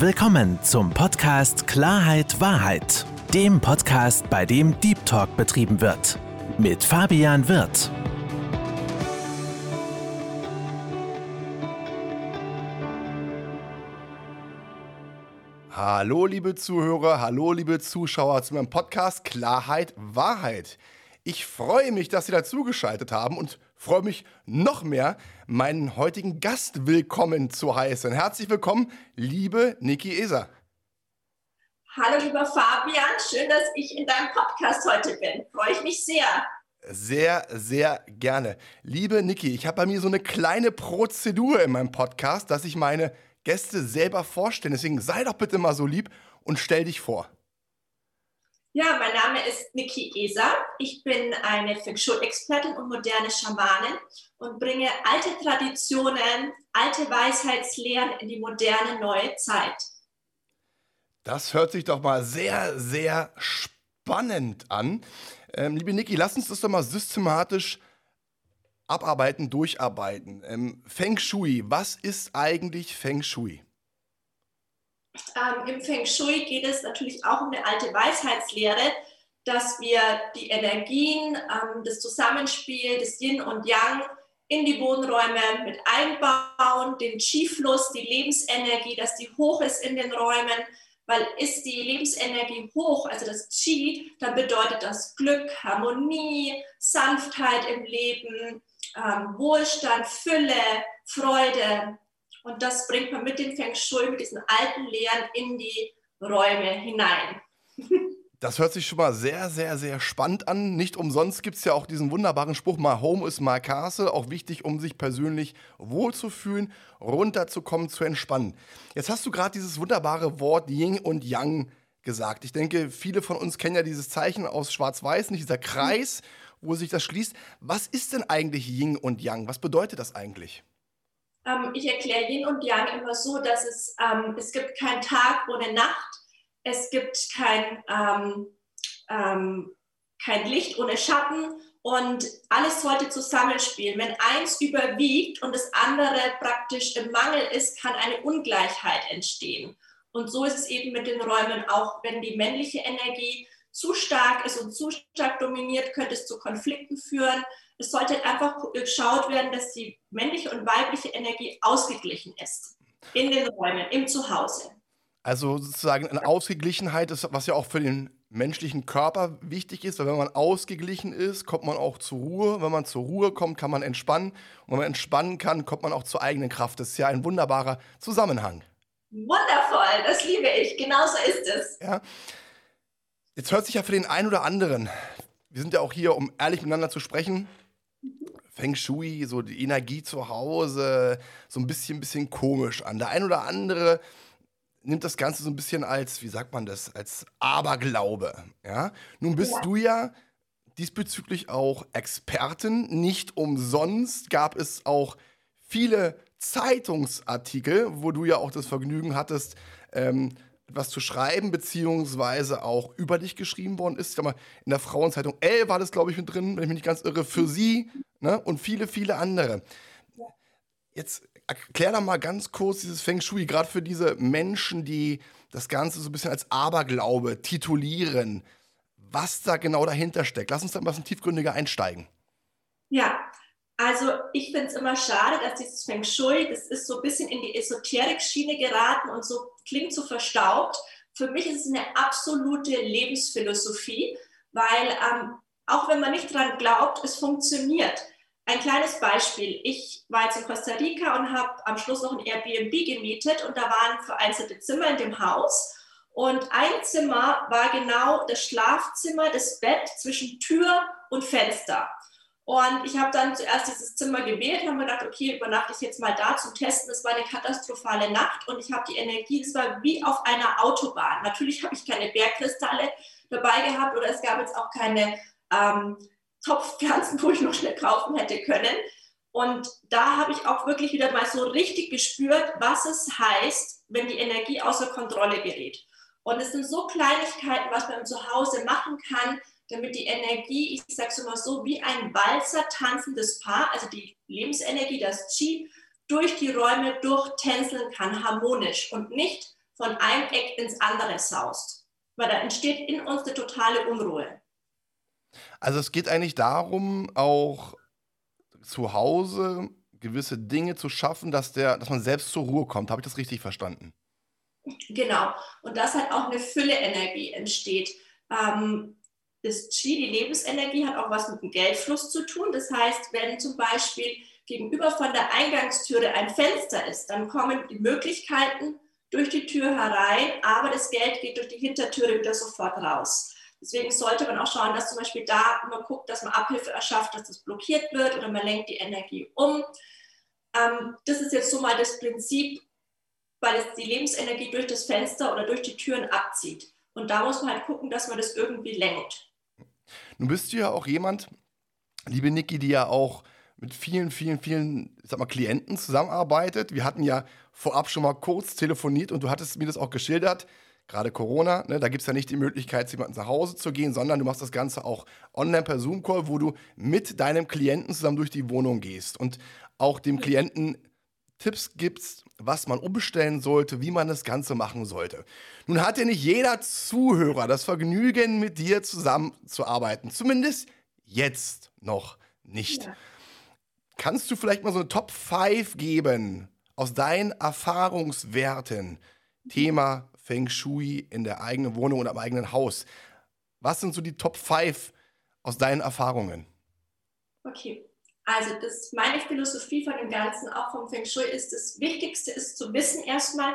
Willkommen zum Podcast Klarheit Wahrheit, dem Podcast, bei dem Deep Talk betrieben wird. Mit Fabian Wirth. Hallo liebe Zuhörer, hallo liebe Zuschauer zu meinem Podcast Klarheit Wahrheit. Ich freue mich, dass Sie dazugeschaltet haben und freue mich noch mehr, meinen heutigen Gast willkommen zu heißen. Herzlich willkommen, liebe Niki Eser. Hallo lieber Fabian, schön, dass ich in deinem Podcast heute bin. Freue ich mich sehr. Sehr, sehr gerne. Liebe Niki, ich habe bei mir so eine kleine Prozedur in meinem Podcast, dass ich meine Gäste selber vorstelle. Deswegen sei doch bitte mal so lieb und stell dich vor. Ja, mein Name ist Niki Eser. Ich bin eine Feng Shui-Expertin und moderne Schamanin und bringe alte Traditionen, alte Weisheitslehren in die moderne neue Zeit. Das hört sich doch mal sehr, sehr spannend an. Ähm, liebe Niki, lass uns das doch mal systematisch abarbeiten, durcharbeiten. Ähm, Feng Shui, was ist eigentlich Feng Shui? Ähm, Im Feng Shui geht es natürlich auch um eine alte Weisheitslehre, dass wir die Energien, ähm, das Zusammenspiel des Yin und Yang in die Wohnräume mit einbauen, den Qi-Fluss, die Lebensenergie, dass die hoch ist in den Räumen, weil ist die Lebensenergie hoch, also das Qi, dann bedeutet das Glück, Harmonie, Sanftheit im Leben, ähm, Wohlstand, Fülle, Freude, und das bringt man mit dem Feng Shui, mit diesen alten Lehren in die Räume hinein. Das hört sich schon mal sehr, sehr, sehr spannend an. Nicht umsonst gibt es ja auch diesen wunderbaren Spruch, My Home is my Castle. Auch wichtig, um sich persönlich wohlzufühlen, runterzukommen, zu entspannen. Jetzt hast du gerade dieses wunderbare Wort Yin und Yang gesagt. Ich denke, viele von uns kennen ja dieses Zeichen aus Schwarz-Weiß, nicht dieser Kreis, wo sich das schließt. Was ist denn eigentlich Yin und Yang? Was bedeutet das eigentlich? Ähm, ich erkläre Yin und Yang immer so, dass es, ähm, es gibt keinen Tag ohne Nacht, es gibt kein, ähm, ähm, kein Licht ohne Schatten und alles sollte zusammenspielen. Wenn eins überwiegt und das andere praktisch im Mangel ist, kann eine Ungleichheit entstehen. Und so ist es eben mit den Räumen auch, wenn die männliche Energie zu stark ist und zu stark dominiert, könnte es zu Konflikten führen es sollte einfach geschaut werden, dass die männliche und weibliche Energie ausgeglichen ist. In den Räumen, im Zuhause. Also sozusagen eine Ausgeglichenheit, ist, was ja auch für den menschlichen Körper wichtig ist, weil wenn man ausgeglichen ist, kommt man auch zur Ruhe. Wenn man zur Ruhe kommt, kann man entspannen. Und wenn man entspannen kann, kommt man auch zur eigenen Kraft. Das ist ja ein wunderbarer Zusammenhang. Wundervoll, das liebe ich. Genauso ist es. Ja. Jetzt hört sich ja für den einen oder anderen, wir sind ja auch hier, um ehrlich miteinander zu sprechen, Feng Shui, so die Energie zu Hause, so ein bisschen, bisschen komisch an. Der ein oder andere nimmt das Ganze so ein bisschen als, wie sagt man das, als Aberglaube. Ja? Nun bist ja. du ja diesbezüglich auch Expertin. Nicht umsonst gab es auch viele Zeitungsartikel, wo du ja auch das Vergnügen hattest, ähm, was zu schreiben, beziehungsweise auch über dich geschrieben worden ist. Ich mal, in der Frauenzeitung L war das, glaube ich, mit drin, wenn ich mich nicht ganz irre, für sie ne? und viele, viele andere. Jetzt erklär doch mal ganz kurz dieses Feng Shui, gerade für diese Menschen, die das Ganze so ein bisschen als Aberglaube titulieren, was da genau dahinter steckt. Lass uns da ein bisschen tiefgründiger einsteigen. Ja, also ich finde es immer schade, dass dieses Feng Shui, das ist so ein bisschen in die Esoterik-Schiene geraten und so klingt so verstaubt. Für mich ist es eine absolute Lebensphilosophie, weil ähm, auch wenn man nicht dran glaubt, es funktioniert. Ein kleines Beispiel. Ich war jetzt in Costa Rica und habe am Schluss noch ein Airbnb gemietet und da waren vereinzelte Zimmer in dem Haus. Und ein Zimmer war genau das Schlafzimmer, das Bett zwischen Tür und Fenster. Und ich habe dann zuerst dieses Zimmer gewählt, habe mir gedacht, okay, übernachte ich jetzt mal da zum Testen. Es war eine katastrophale Nacht und ich habe die Energie, es war wie auf einer Autobahn. Natürlich habe ich keine Bergkristalle dabei gehabt oder es gab jetzt auch keine ähm, Topfpflanzen, wo ich noch schnell kaufen hätte können. Und da habe ich auch wirklich wieder mal so richtig gespürt, was es heißt, wenn die Energie außer Kontrolle gerät. Und es sind so Kleinigkeiten, was man zu Hause machen kann, damit die Energie, ich sage es immer so, wie ein Walzer tanzendes Paar, also die Lebensenergie, das Qi, durch die Räume durchtänzeln kann, harmonisch und nicht von einem Eck ins andere saust. Weil da entsteht in uns eine totale Unruhe. Also es geht eigentlich darum, auch zu Hause gewisse Dinge zu schaffen, dass, der, dass man selbst zur Ruhe kommt. Habe ich das richtig verstanden? Genau. Und dass halt auch eine Fülle-Energie entsteht. Ähm, das Qi, die Lebensenergie, hat auch was mit dem Geldfluss zu tun. Das heißt, wenn zum Beispiel gegenüber von der Eingangstüre ein Fenster ist, dann kommen die Möglichkeiten durch die Tür herein, aber das Geld geht durch die Hintertüre wieder sofort raus. Deswegen sollte man auch schauen, dass zum Beispiel da man guckt, dass man Abhilfe erschafft, dass das blockiert wird oder man lenkt die Energie um. Ähm, das ist jetzt so mal das Prinzip, weil es die Lebensenergie durch das Fenster oder durch die Türen abzieht. Und da muss man halt gucken, dass man das irgendwie lenkt. Nun bist du ja auch jemand, liebe Niki, die ja auch mit vielen, vielen, vielen, ich sag mal, Klienten zusammenarbeitet. Wir hatten ja vorab schon mal kurz telefoniert und du hattest mir das auch geschildert gerade Corona, ne, da gibt es ja nicht die Möglichkeit, zu jemandem nach Hause zu gehen, sondern du machst das Ganze auch online per Zoom-Call, wo du mit deinem Klienten zusammen durch die Wohnung gehst und auch dem Klienten Tipps gibst, was man umstellen sollte, wie man das Ganze machen sollte. Nun hat ja nicht jeder Zuhörer das Vergnügen, mit dir zusammenzuarbeiten. Zumindest jetzt noch nicht. Ja. Kannst du vielleicht mal so eine Top 5 geben aus deinen Erfahrungswerten? Thema Feng Shui in der eigenen Wohnung und am eigenen Haus. Was sind so die Top 5 aus deinen Erfahrungen? Okay, also das, meine Philosophie von dem Ganzen, auch vom Feng Shui, ist, das Wichtigste ist zu wissen erstmal,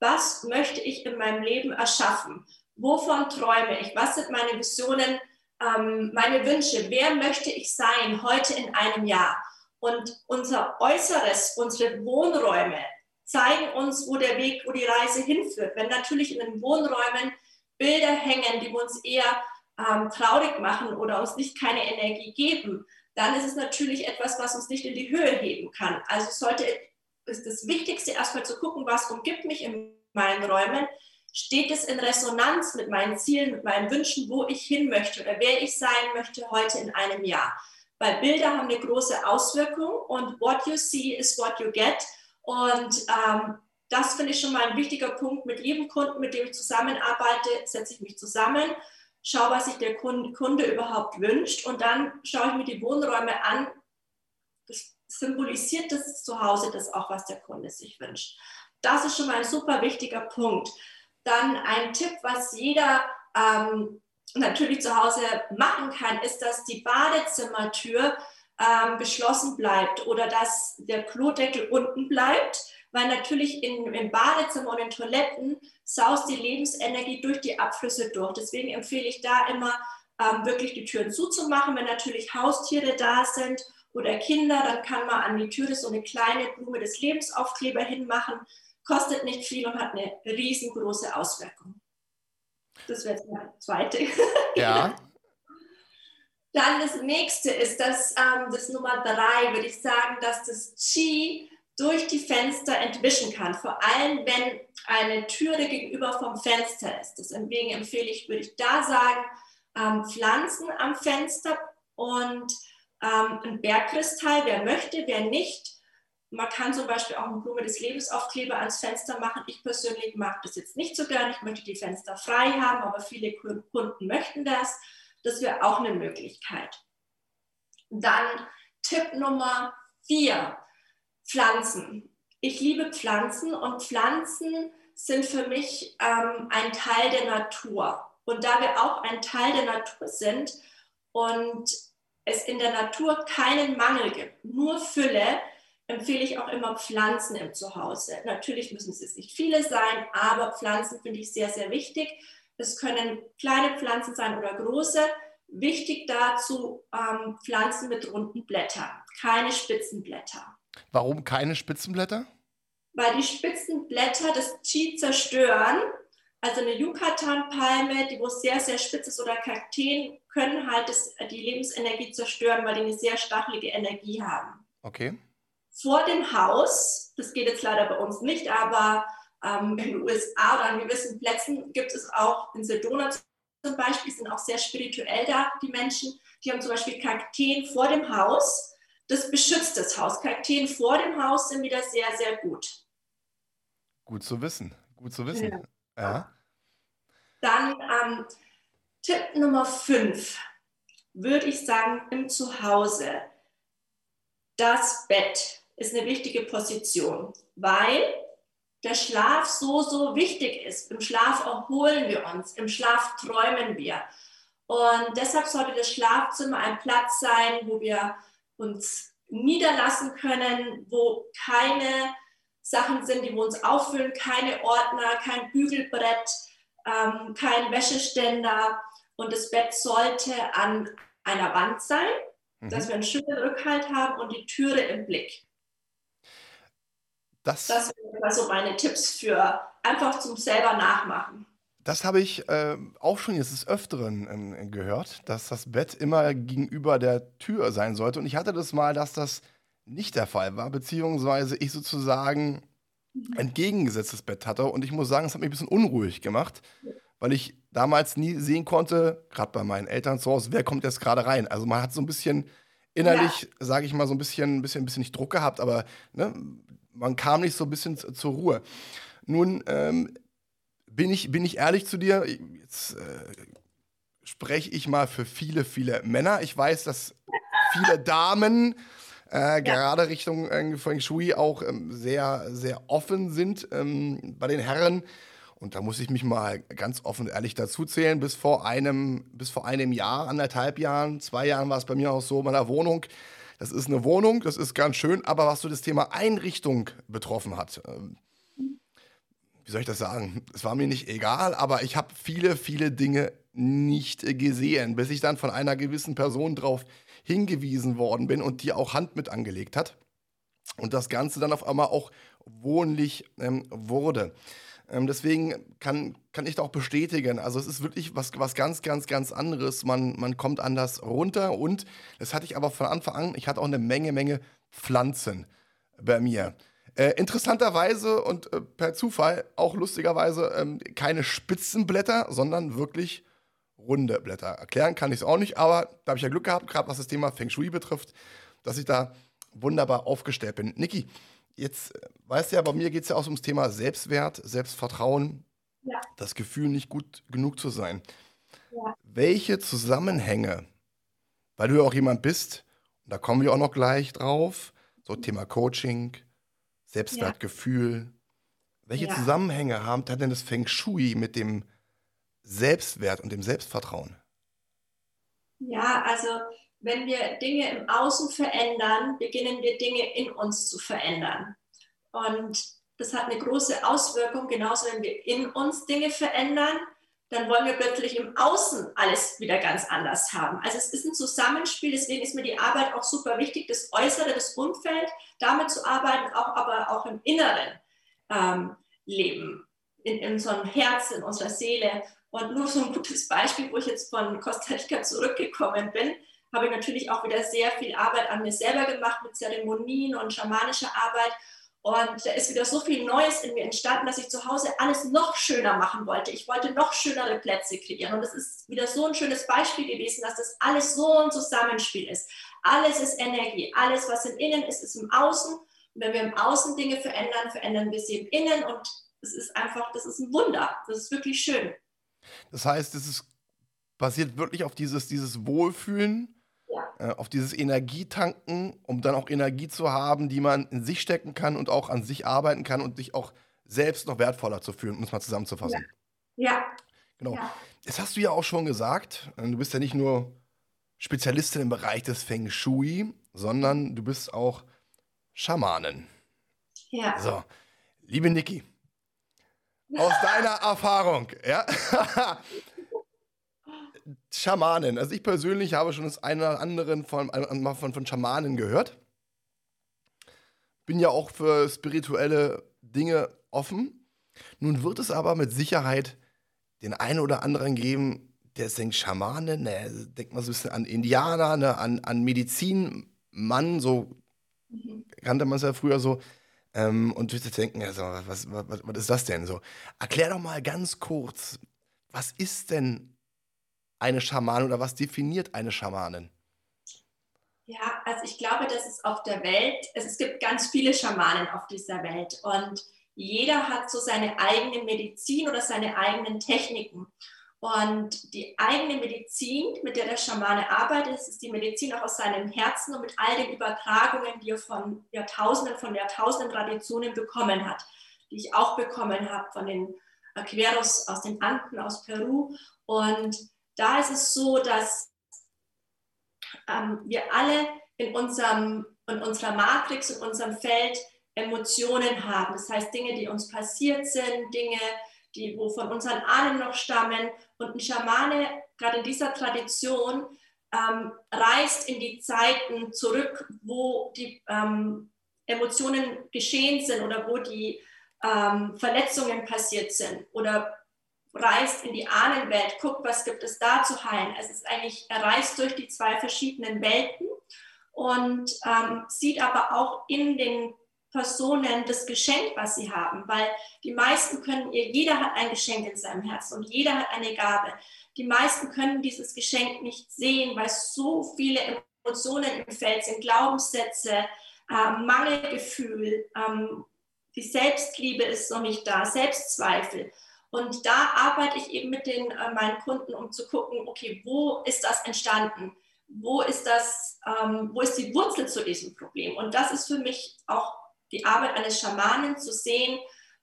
was möchte ich in meinem Leben erschaffen? Wovon träume ich? Was sind meine Visionen, ähm, meine Wünsche? Wer möchte ich sein heute in einem Jahr? Und unser Äußeres, unsere Wohnräume, zeigen uns, wo der Weg, wo die Reise hinführt. Wenn natürlich in den Wohnräumen Bilder hängen, die uns eher ähm, traurig machen oder uns nicht keine Energie geben, dann ist es natürlich etwas, was uns nicht in die Höhe heben kann. Also sollte ist das Wichtigste erstmal zu gucken, was umgibt mich in meinen Räumen. Steht es in Resonanz mit meinen Zielen, mit meinen Wünschen, wo ich hin möchte oder wer ich sein möchte heute in einem Jahr? Weil Bilder haben eine große Auswirkung und what you see is what you get. Und ähm, das finde ich schon mal ein wichtiger Punkt. Mit jedem Kunden, mit dem ich zusammenarbeite, setze ich mich zusammen, schaue, was sich der Kunde, überhaupt wünscht und dann schaue ich mir die Wohnräume an. Symbolisiert das Zuhause das auch, was der Kunde sich wünscht. Das ist schon mal ein super wichtiger Punkt. Dann ein Tipp, was jeder ähm, natürlich zu Hause machen kann, ist, dass die Badezimmertür ähm, geschlossen bleibt oder dass der Klodeckel unten bleibt, weil natürlich in, im Badezimmer und in Toiletten saust die Lebensenergie durch die Abflüsse durch. Deswegen empfehle ich da immer ähm, wirklich die Türen zuzumachen. Wenn natürlich Haustiere da sind oder Kinder, dann kann man an die Türe so eine kleine Blume des Lebensaufkleber hinmachen. Kostet nicht viel und hat eine riesengroße Auswirkung. Das wäre meine zweite. Ja. Dann das nächste ist das, ähm, das Nummer drei, würde ich sagen, dass das Qi durch die Fenster entwischen kann. Vor allem, wenn eine Türe gegenüber vom Fenster ist. Deswegen empfehle ich, würde ich da sagen, ähm, Pflanzen am Fenster und ähm, ein Bergkristall, wer möchte, wer nicht. Man kann zum Beispiel auch eine Blume des Lebensaufkleber ans Fenster machen. Ich persönlich mag das jetzt nicht so gern. Ich möchte die Fenster frei haben, aber viele Kunden möchten das. Das wäre auch eine Möglichkeit. Dann Tipp Nummer vier, Pflanzen. Ich liebe Pflanzen und Pflanzen sind für mich ähm, ein Teil der Natur. Und da wir auch ein Teil der Natur sind und es in der Natur keinen Mangel gibt, nur Fülle, empfehle ich auch immer Pflanzen im Zuhause. Natürlich müssen es jetzt nicht viele sein, aber Pflanzen finde ich sehr, sehr wichtig. Es können kleine Pflanzen sein oder große. Wichtig dazu ähm, Pflanzen mit runden Blättern, keine Spitzenblätter. Warum keine Spitzenblätter? Weil die Spitzenblätter das Qi zerstören. Also eine Yucatan-Palme, die wo sehr, sehr spitz ist, oder Kakteen können halt das, die Lebensenergie zerstören, weil die eine sehr stachelige Energie haben. Okay. Vor dem Haus, das geht jetzt leider bei uns nicht, aber ähm, in den USA oder an gewissen Plätzen gibt es auch in Sedona zum Beispiel, sind auch sehr spirituell da, die Menschen. Die haben zum Beispiel Kakteen vor dem Haus. Das beschützt das Haus. Kakteen vor dem Haus sind wieder sehr, sehr gut. Gut zu wissen. Gut zu wissen. Ja. ja. Dann ähm, Tipp Nummer 5 würde ich sagen im Zuhause. Das Bett ist eine wichtige Position, weil der Schlaf so, so wichtig ist. Im Schlaf erholen wir uns, im Schlaf träumen wir. Und deshalb sollte das Schlafzimmer ein Platz sein, wo wir uns niederlassen können, wo keine Sachen sind, die wir uns auffüllen, keine Ordner, kein Bügelbrett, ähm, kein Wäscheständer. Und das Bett sollte an einer Wand sein, mhm. dass wir einen schönen Rückhalt haben und die Türe im Blick. Das, das sind also meine Tipps für einfach zum selber nachmachen. Das habe ich äh, auch schon jetzt des Öfteren ähm, gehört, dass das Bett immer gegenüber der Tür sein sollte. Und ich hatte das mal, dass das nicht der Fall war, beziehungsweise ich sozusagen entgegengesetztes Bett hatte. Und ich muss sagen, es hat mich ein bisschen unruhig gemacht, weil ich damals nie sehen konnte, gerade bei meinen Eltern zu Hause, wer kommt jetzt gerade rein. Also man hat so ein bisschen innerlich, ja. sage ich mal, so ein bisschen, ein bisschen, ein bisschen nicht Druck gehabt, aber ne, man kam nicht so ein bisschen zur Ruhe. Nun ähm, bin, ich, bin ich ehrlich zu dir, jetzt äh, spreche ich mal für viele, viele Männer. Ich weiß, dass viele Damen äh, ja. gerade Richtung äh, Feng Shui auch ähm, sehr, sehr offen sind ähm, bei den Herren. Und da muss ich mich mal ganz offen und ehrlich dazu zählen. Bis vor einem, bis vor einem Jahr, anderthalb Jahren, zwei Jahren war es bei mir auch so in meiner Wohnung. Das ist eine Wohnung, das ist ganz schön, aber was so das Thema Einrichtung betroffen hat, ähm, wie soll ich das sagen? Es war mir nicht egal, aber ich habe viele, viele Dinge nicht gesehen, bis ich dann von einer gewissen Person darauf hingewiesen worden bin und die auch Hand mit angelegt hat. Und das Ganze dann auf einmal auch wohnlich ähm, wurde. Ähm, deswegen kann, kann ich da auch bestätigen, also es ist wirklich was, was ganz, ganz, ganz anderes. Man, man kommt anders runter und das hatte ich aber von Anfang an, ich hatte auch eine Menge, Menge Pflanzen bei mir. Äh, interessanterweise und äh, per Zufall, auch lustigerweise, ähm, keine Spitzenblätter, sondern wirklich runde Blätter. Erklären kann ich es auch nicht, aber da habe ich ja Glück gehabt, gerade was das Thema Feng Shui betrifft, dass ich da wunderbar aufgestellt bin. Niki, Jetzt äh, weißt du ja, bei mir geht es ja auch ums Thema Selbstwert, Selbstvertrauen, ja. das Gefühl, nicht gut genug zu sein. Ja. Welche Zusammenhänge, weil du ja auch jemand bist, und da kommen wir auch noch gleich drauf, so Thema Coaching, Selbstwertgefühl, ja. welche Zusammenhänge haben, hat denn das Feng Shui mit dem Selbstwert und dem Selbstvertrauen? Ja, also wenn wir Dinge im Außen verändern, beginnen wir Dinge in uns zu verändern. Und das hat eine große Auswirkung, genauso wenn wir in uns Dinge verändern, dann wollen wir plötzlich im Außen alles wieder ganz anders haben. Also es ist ein Zusammenspiel, deswegen ist mir die Arbeit auch super wichtig, das Äußere, das Umfeld, damit zu arbeiten, auch, aber auch im inneren ähm, Leben, in, in unserem Herz, in unserer Seele. Und nur so ein gutes Beispiel, wo ich jetzt von Costa Rica zurückgekommen bin, habe ich natürlich auch wieder sehr viel Arbeit an mir selber gemacht mit Zeremonien und schamanischer Arbeit. Und da ist wieder so viel Neues in mir entstanden, dass ich zu Hause alles noch schöner machen wollte. Ich wollte noch schönere Plätze kreieren. Und es ist wieder so ein schönes Beispiel gewesen, dass das alles so ein Zusammenspiel ist. Alles ist Energie. Alles, was im Innen ist, ist im Außen. Und wenn wir im Außen Dinge verändern, verändern wir sie im Innen. Und es ist einfach, das ist ein Wunder. Das ist wirklich schön. Das heißt, es ist basiert wirklich auf dieses, dieses Wohlfühlen äh, auf dieses Energietanken, um dann auch Energie zu haben, die man in sich stecken kann und auch an sich arbeiten kann und sich auch selbst noch wertvoller zu fühlen, um es mal zusammenzufassen. Ja. ja. Genau. Ja. Das hast du ja auch schon gesagt. Äh, du bist ja nicht nur Spezialistin im Bereich des Feng Shui, sondern du bist auch Schamanin. Ja. So, liebe Niki, aus deiner Erfahrung, ja, Schamanen. Also ich persönlich habe schon das eine oder andere von, von, von Schamanen gehört. Bin ja auch für spirituelle Dinge offen. Nun wird es aber mit Sicherheit den einen oder anderen geben, der denkt, Schamane, ne, denkt man so ein bisschen an Indianer, ne, an, an Medizinmann, so kannte man es ja früher so. Ähm, und du denken, also, was, was, was ist das denn so? Erklär doch mal ganz kurz, was ist denn eine Schamanin oder was definiert eine Schamanin? Ja, also ich glaube, dass es auf der Welt, es gibt ganz viele Schamanen auf dieser Welt und jeder hat so seine eigene Medizin oder seine eigenen Techniken. Und die eigene Medizin, mit der der Schamane arbeitet, ist die Medizin auch aus seinem Herzen und mit all den Übertragungen, die er von Jahrtausenden, von Jahrtausenden Traditionen bekommen hat, die ich auch bekommen habe von den Aqueros aus den Anden, aus Peru. Und da ist es so, dass ähm, wir alle in, unserem, in unserer Matrix, in unserem Feld Emotionen haben. Das heißt, Dinge, die uns passiert sind, Dinge, die wo von unseren Ahnen noch stammen. Und ein Schamane, gerade in dieser Tradition, ähm, reist in die Zeiten zurück, wo die ähm, Emotionen geschehen sind oder wo die ähm, Verletzungen passiert sind oder reist in die Ahnenwelt, guckt, was gibt es da zu heilen. Es ist eigentlich, er reist durch die zwei verschiedenen Welten und ähm, sieht aber auch in den Personen das Geschenk, was sie haben, weil die meisten können ihr, jeder hat ein Geschenk in seinem Herzen und jeder hat eine Gabe. Die meisten können dieses Geschenk nicht sehen, weil so viele Emotionen im Feld sind, Glaubenssätze, äh, Mangelgefühl, ähm, die Selbstliebe ist noch nicht da, Selbstzweifel. Und da arbeite ich eben mit den, äh, meinen Kunden, um zu gucken, okay, wo ist das entstanden? Wo ist, das, ähm, wo ist die Wurzel zu diesem Problem? Und das ist für mich auch die Arbeit eines Schamanen zu sehen,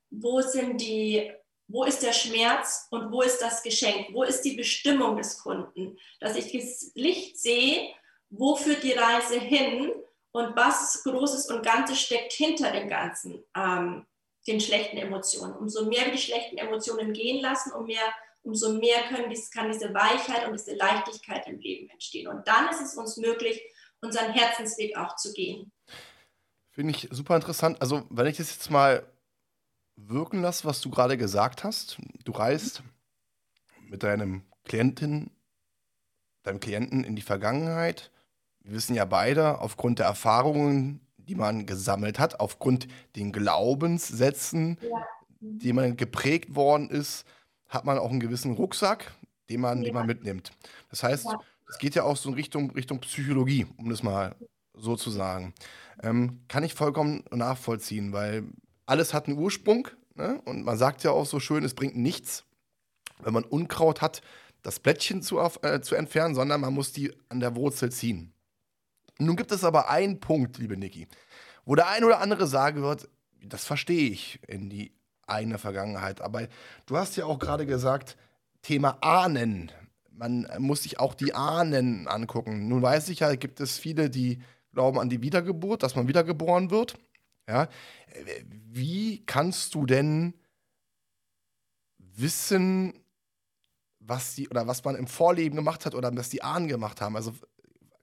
wo sind die, wo ist der Schmerz und wo ist das Geschenk, wo ist die Bestimmung des Kunden, dass ich das Licht sehe, wo führt die Reise hin und was Großes und Ganzes steckt hinter dem Ganzen, ähm, den schlechten Emotionen. Umso mehr wir die schlechten Emotionen gehen lassen, um mehr, umso mehr können kann diese Weichheit und diese Leichtigkeit im Leben entstehen. Und dann ist es uns möglich, unseren Herzensweg auch zu gehen. Finde ich super interessant. Also, wenn ich das jetzt mal wirken lasse, was du gerade gesagt hast, du reist mit deinem Klientin, deinem Klienten in die Vergangenheit. Wir wissen ja beide, aufgrund der Erfahrungen, die man gesammelt hat, aufgrund den Glaubenssätzen, ja. die man geprägt worden ist, hat man auch einen gewissen Rucksack, den man, ja. den man mitnimmt. Das heißt, ja. es geht ja auch so in Richtung, Richtung Psychologie, um das mal so zu sagen. Ähm, kann ich vollkommen nachvollziehen, weil alles hat einen Ursprung. Ne? Und man sagt ja auch so schön, es bringt nichts, wenn man Unkraut hat, das Blättchen zu, äh, zu entfernen, sondern man muss die an der Wurzel ziehen. Nun gibt es aber einen Punkt, liebe Niki, wo der ein oder andere sagen wird, das verstehe ich in die eigene Vergangenheit. Aber du hast ja auch gerade gesagt, Thema Ahnen. Man muss sich auch die Ahnen angucken. Nun weiß ich ja, gibt es viele, die glauben an die Wiedergeburt, dass man wiedergeboren wird. Ja, wie kannst du denn wissen, was die oder was man im Vorleben gemacht hat oder was die Ahnen gemacht haben? Also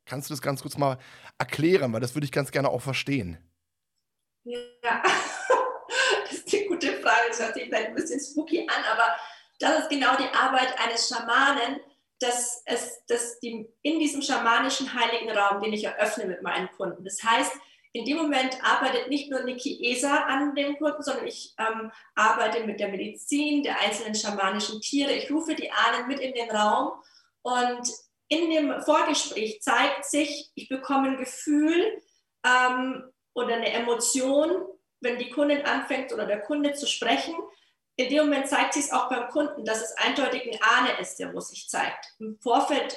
kannst du das ganz kurz mal erklären, weil das würde ich ganz gerne auch verstehen. Ja, das ist eine gute Frage. Das hört sich vielleicht ein bisschen spooky an, aber das ist genau die Arbeit eines Schamanen, dass es dass die, in diesem schamanischen heiligen Raum, den ich eröffne mit meinen Kunden. Das heißt, in dem Moment arbeitet nicht nur Niki Esa an dem Kunden, sondern ich ähm, arbeite mit der Medizin der einzelnen schamanischen Tiere. Ich rufe die Ahnen mit in den Raum und in dem Vorgespräch zeigt sich, ich bekomme ein Gefühl ähm, oder eine Emotion, wenn die Kundin anfängt oder der Kunde zu sprechen, in dem Moment zeigt sich es auch beim Kunden, dass es eindeutig ein Ahne ist, der wo sich zeigt. Im Vorfeld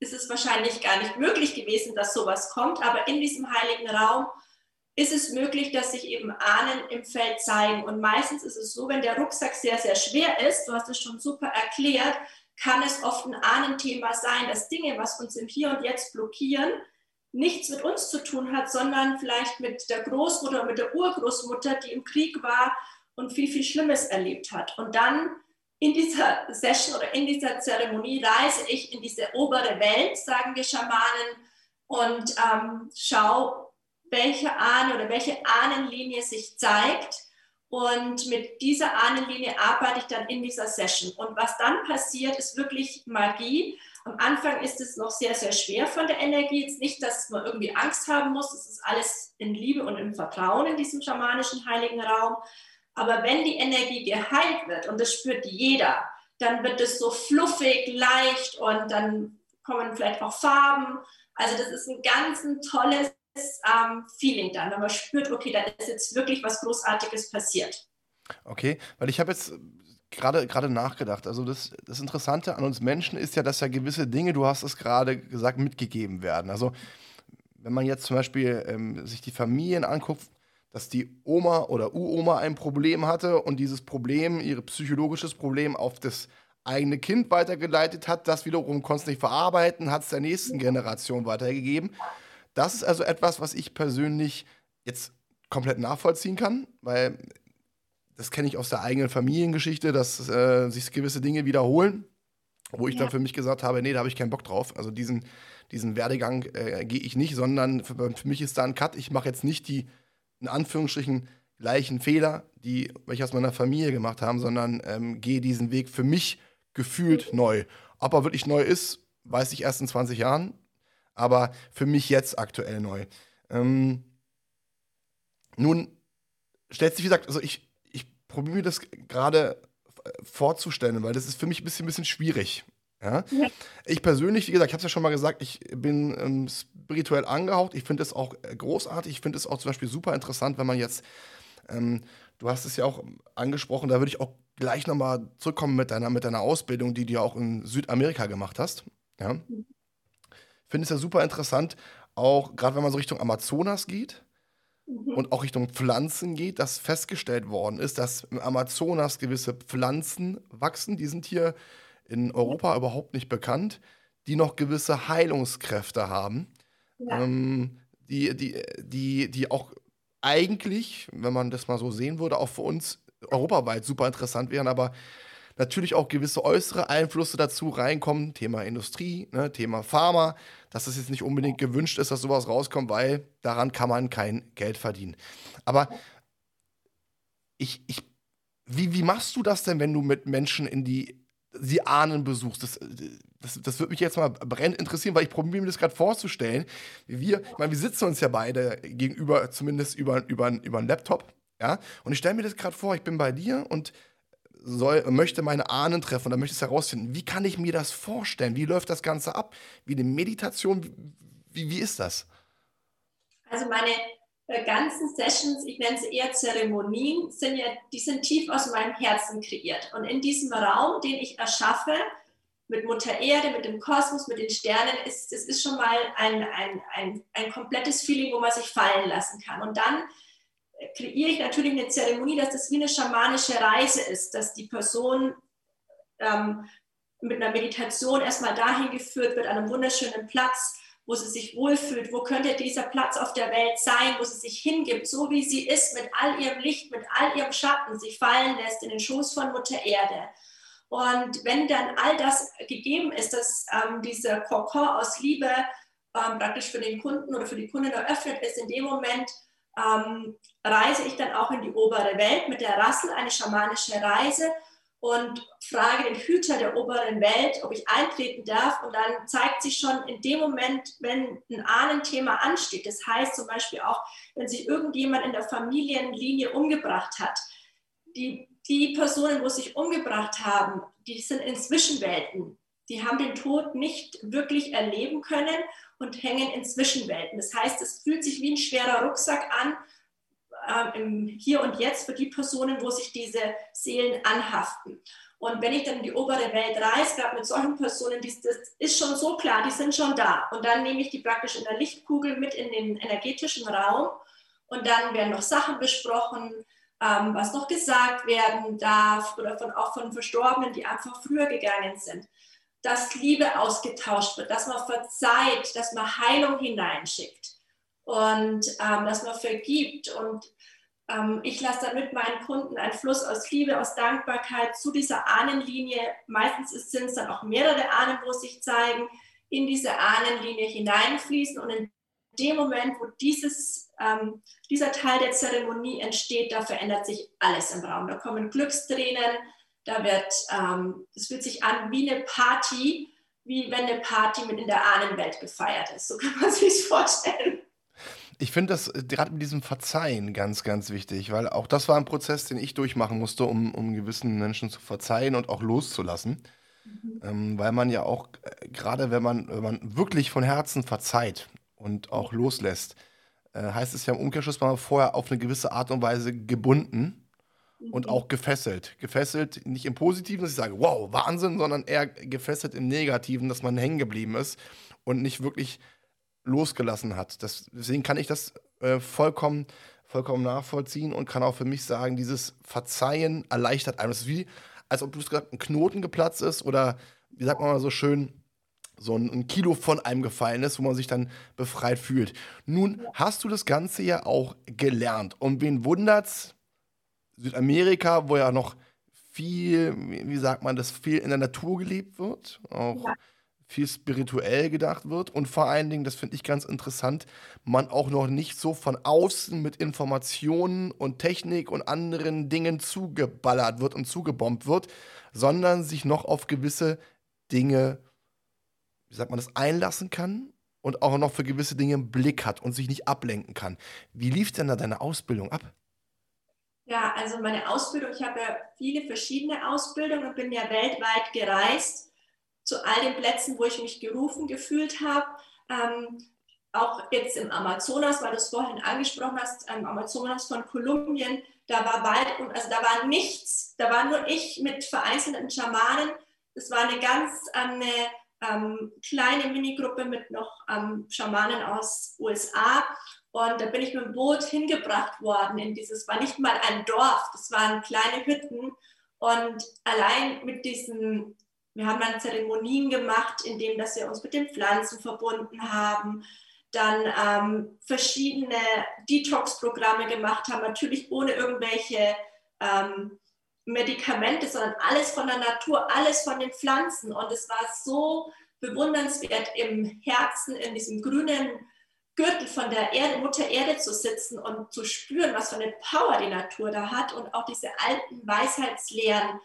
ist es wahrscheinlich gar nicht möglich gewesen, dass sowas kommt, aber in diesem heiligen Raum ist es möglich, dass sich eben Ahnen im Feld zeigen. Und meistens ist es so, wenn der Rucksack sehr, sehr schwer ist, du hast es schon super erklärt, kann es oft ein Ahnenthema sein, dass Dinge, was uns im Hier und Jetzt blockieren, nichts mit uns zu tun hat, sondern vielleicht mit der Großmutter, mit der Urgroßmutter, die im Krieg war und viel, viel Schlimmes erlebt hat. Und dann in dieser Session oder in dieser Zeremonie reise ich in diese obere Welt, sagen wir Schamanen, und ähm, schau, welche Ahnen oder welche Ahnenlinie sich zeigt. Und mit dieser Ahnenlinie arbeite ich dann in dieser Session. Und was dann passiert, ist wirklich Magie. Am Anfang ist es noch sehr, sehr schwer von der Energie. Jetzt nicht, dass man irgendwie Angst haben muss. Es ist alles in Liebe und im Vertrauen in diesem schamanischen heiligen Raum. Aber wenn die Energie geheilt wird, und das spürt jeder, dann wird es so fluffig, leicht und dann kommen vielleicht auch Farben. Also das ist ein ganz ein tolles ähm, Feeling dann, wenn man spürt, okay, da ist jetzt wirklich was Großartiges passiert. Okay, weil ich habe jetzt gerade gerade nachgedacht. Also das, das Interessante an uns Menschen ist ja, dass ja gewisse Dinge, du hast es gerade gesagt, mitgegeben werden. Also wenn man jetzt zum Beispiel ähm, sich die Familien anguckt, dass die Oma oder Uroma ein Problem hatte und dieses Problem, ihr psychologisches Problem auf das eigene Kind weitergeleitet hat, das wiederum konnte es nicht verarbeiten, hat es der nächsten Generation weitergegeben. Das ist also etwas, was ich persönlich jetzt komplett nachvollziehen kann, weil das kenne ich aus der eigenen Familiengeschichte, dass äh, sich gewisse Dinge wiederholen, wo ich ja. dann für mich gesagt habe, nee, da habe ich keinen Bock drauf. Also diesen, diesen Werdegang äh, gehe ich nicht, sondern für, für, mich ist da ein Cut. Ich mache jetzt nicht die, in Anführungsstrichen, gleichen Fehler, die welche aus meiner Familie gemacht haben, sondern ähm, gehe diesen Weg für mich gefühlt neu. Ob er wirklich neu ist, weiß ich erst in 20 Jahren, aber für mich jetzt aktuell neu. Ähm, nun stellt sich, wie gesagt, also ich, probiere mir das gerade vorzustellen, weil das ist für mich ein bisschen, bisschen schwierig. Ja? ja. Ich persönlich, wie gesagt, ich habe es ja schon mal gesagt, ich bin ähm, spirituell angehaucht. Ich finde es auch äh, großartig. Ich finde es auch zum Beispiel super interessant, wenn man jetzt, ähm, du hast es ja auch angesprochen, da würde ich auch gleich nochmal zurückkommen mit deiner, mit deiner Ausbildung, die du ja auch in Südamerika gemacht hast. Ja? Mhm. Finde es ja super interessant, auch gerade wenn man so Richtung Amazonas geht Mhm. und auch Richtung Pflanzen geht, dass festgestellt worden ist, dass im Amazonas gewisse Pflanzen wachsen, die sind hier in Europa überhaupt nicht bekannt, die noch gewisse Heilungskräfte haben, ja. ähm, die, die, die, die auch eigentlich, wenn man das mal so sehen würde, auch für uns europaweit super interessant wären, aber natürlich auch gewisse äußere Einflüsse dazu reinkommen, Thema Industrie, ne, Thema Pharma, dass es jetzt nicht unbedingt gewünscht ist, dass sowas rauskommt, weil daran kann man kein Geld verdienen. Aber ich, ich, wie, wie machst du das denn, wenn du mit Menschen in die sie Ahnen besuchst. Das, das, das würde mich jetzt mal brennend interessieren, weil ich probiere mir das gerade vorzustellen. Wir, ich meine, wir sitzen uns ja beide gegenüber, zumindest über, über, über einen Laptop. Ja? Und ich stelle mir das gerade vor, ich bin bei dir und soll, möchte meine Ahnen treffen, dann möchte ich herausfinden, wie kann ich mir das vorstellen? Wie läuft das Ganze ab? Wie eine Meditation? Wie, wie ist das? Also meine äh, ganzen Sessions, ich nenne sie eher Zeremonien, sind ja, die sind tief aus meinem Herzen kreiert. Und in diesem Raum, den ich erschaffe, mit Mutter Erde, mit dem Kosmos, mit den Sternen, ist, das ist schon mal ein, ein, ein, ein komplettes Feeling, wo man sich fallen lassen kann. Und dann kreiere ich natürlich eine Zeremonie, dass das wie eine schamanische Reise ist, dass die Person ähm, mit einer Meditation erstmal dahin geführt wird, an einem wunderschönen Platz, wo sie sich wohlfühlt, wo könnte dieser Platz auf der Welt sein, wo sie sich hingibt, so wie sie ist, mit all ihrem Licht, mit all ihrem Schatten, sich fallen lässt in den Schoß von Mutter Erde. Und wenn dann all das gegeben ist, dass ähm, dieser Kokon aus Liebe ähm, praktisch für den Kunden oder für die Kundin eröffnet ist, in dem Moment ähm, reise ich dann auch in die obere Welt mit der Rassel, eine schamanische Reise und frage den Hüter der oberen Welt, ob ich eintreten darf. Und dann zeigt sich schon in dem Moment, wenn ein Ahnenthema ansteht, das heißt zum Beispiel auch, wenn sich irgendjemand in der Familienlinie umgebracht hat, die, die Personen, wo sich umgebracht haben, die sind in Zwischenwelten. Die haben den Tod nicht wirklich erleben können und hängen in Zwischenwelten. Das heißt, es fühlt sich wie ein schwerer Rucksack an, äh, im Hier und Jetzt für die Personen, wo sich diese Seelen anhaften. Und wenn ich dann in die obere Welt reise, gerade mit solchen Personen, die, das ist schon so klar, die sind schon da. Und dann nehme ich die praktisch in der Lichtkugel mit in den energetischen Raum und dann werden noch Sachen besprochen, ähm, was noch gesagt werden darf oder von, auch von Verstorbenen, die einfach früher gegangen sind dass Liebe ausgetauscht wird, dass man verzeiht, dass man Heilung hineinschickt und ähm, dass man vergibt. Und ich lasse dann mit meinen Kunden einen Fluss aus Liebe, aus Dankbarkeit zu dieser Ahnenlinie. Meistens sind es dann auch mehrere Ahnen, wo sich zeigen, in diese Ahnenlinie hineinfließen. Und in dem Moment, wo dieses, ähm, dieser Teil der Zeremonie entsteht, da verändert sich alles im Raum. Da kommen Glückstränen, da wird, ähm, es fühlt sich an wie eine Party, wie wenn eine Party mit in der Ahnenwelt gefeiert ist. So kann man sich vorstellen. Ich finde das äh, gerade mit diesem Verzeihen ganz, ganz wichtig, weil auch das war ein Prozess, den ich durchmachen musste, um, um gewissen Menschen zu verzeihen und auch loszulassen. Mhm. Ähm, weil man ja auch, äh, gerade wenn man, wenn man wirklich von Herzen verzeiht und auch loslässt, äh, heißt es ja im Umkehrschluss, man war vorher auf eine gewisse Art und Weise gebunden und mhm. auch gefesselt. Gefesselt nicht im Positiven, dass ich sage, wow, Wahnsinn, sondern eher gefesselt im Negativen, dass man hängen geblieben ist und nicht wirklich losgelassen hat. Das, deswegen kann ich das äh, vollkommen, vollkommen nachvollziehen und kann auch für mich sagen, dieses Verzeihen erleichtert einem. Es ist wie, als ob du gesagt ein Knoten geplatzt ist oder, wie sagt man mal so schön, so ein, Kilo von einem gefallen ist, wo man sich dann befreit fühlt. Nun hast du das Ganze ja auch gelernt. Und wen wundert's? Südamerika, wo ja noch viel, wie sagt man das, viel in der Natur gelebt wird, auch ja. Viel spirituell gedacht wird und vor allen Dingen, das finde ich ganz interessant, man auch noch nicht so von außen mit Informationen und Technik und anderen Dingen zugeballert wird und zugebombt wird, sondern sich noch auf gewisse Dinge, wie sagt man das, einlassen kann und auch noch für gewisse Dinge einen Blick hat und sich nicht ablenken kann. Wie lief denn da deine Ausbildung ab? Ja, also meine Ausbildung, ich habe ja viele verschiedene Ausbildungen und bin ja weltweit gereist zu all den Plätzen, wo ich mich gerufen gefühlt habe. Ähm, auch jetzt im Amazonas, weil du es vorhin angesprochen hast, im Amazonas von Kolumbien, da war bald, also da war nichts, da war nur ich mit vereinzelten Schamanen. Das war eine ganz eine ähm, kleine Minigruppe mit noch ähm, Schamanen aus USA und da bin ich mit dem Boot hingebracht worden in dieses, war nicht mal ein Dorf, das waren kleine Hütten. Und allein mit diesen, wir haben dann Zeremonien gemacht, indem dass wir uns mit den Pflanzen verbunden haben, dann ähm, verschiedene Detox-Programme gemacht haben, natürlich ohne irgendwelche ähm, Medikamente, sondern alles von der Natur, alles von den Pflanzen. Und es war so bewundernswert im Herzen, in diesem grünen Gürtel von der Erde, Mutter Erde zu sitzen und zu spüren, was für eine Power die Natur da hat und auch diese alten Weisheitslehren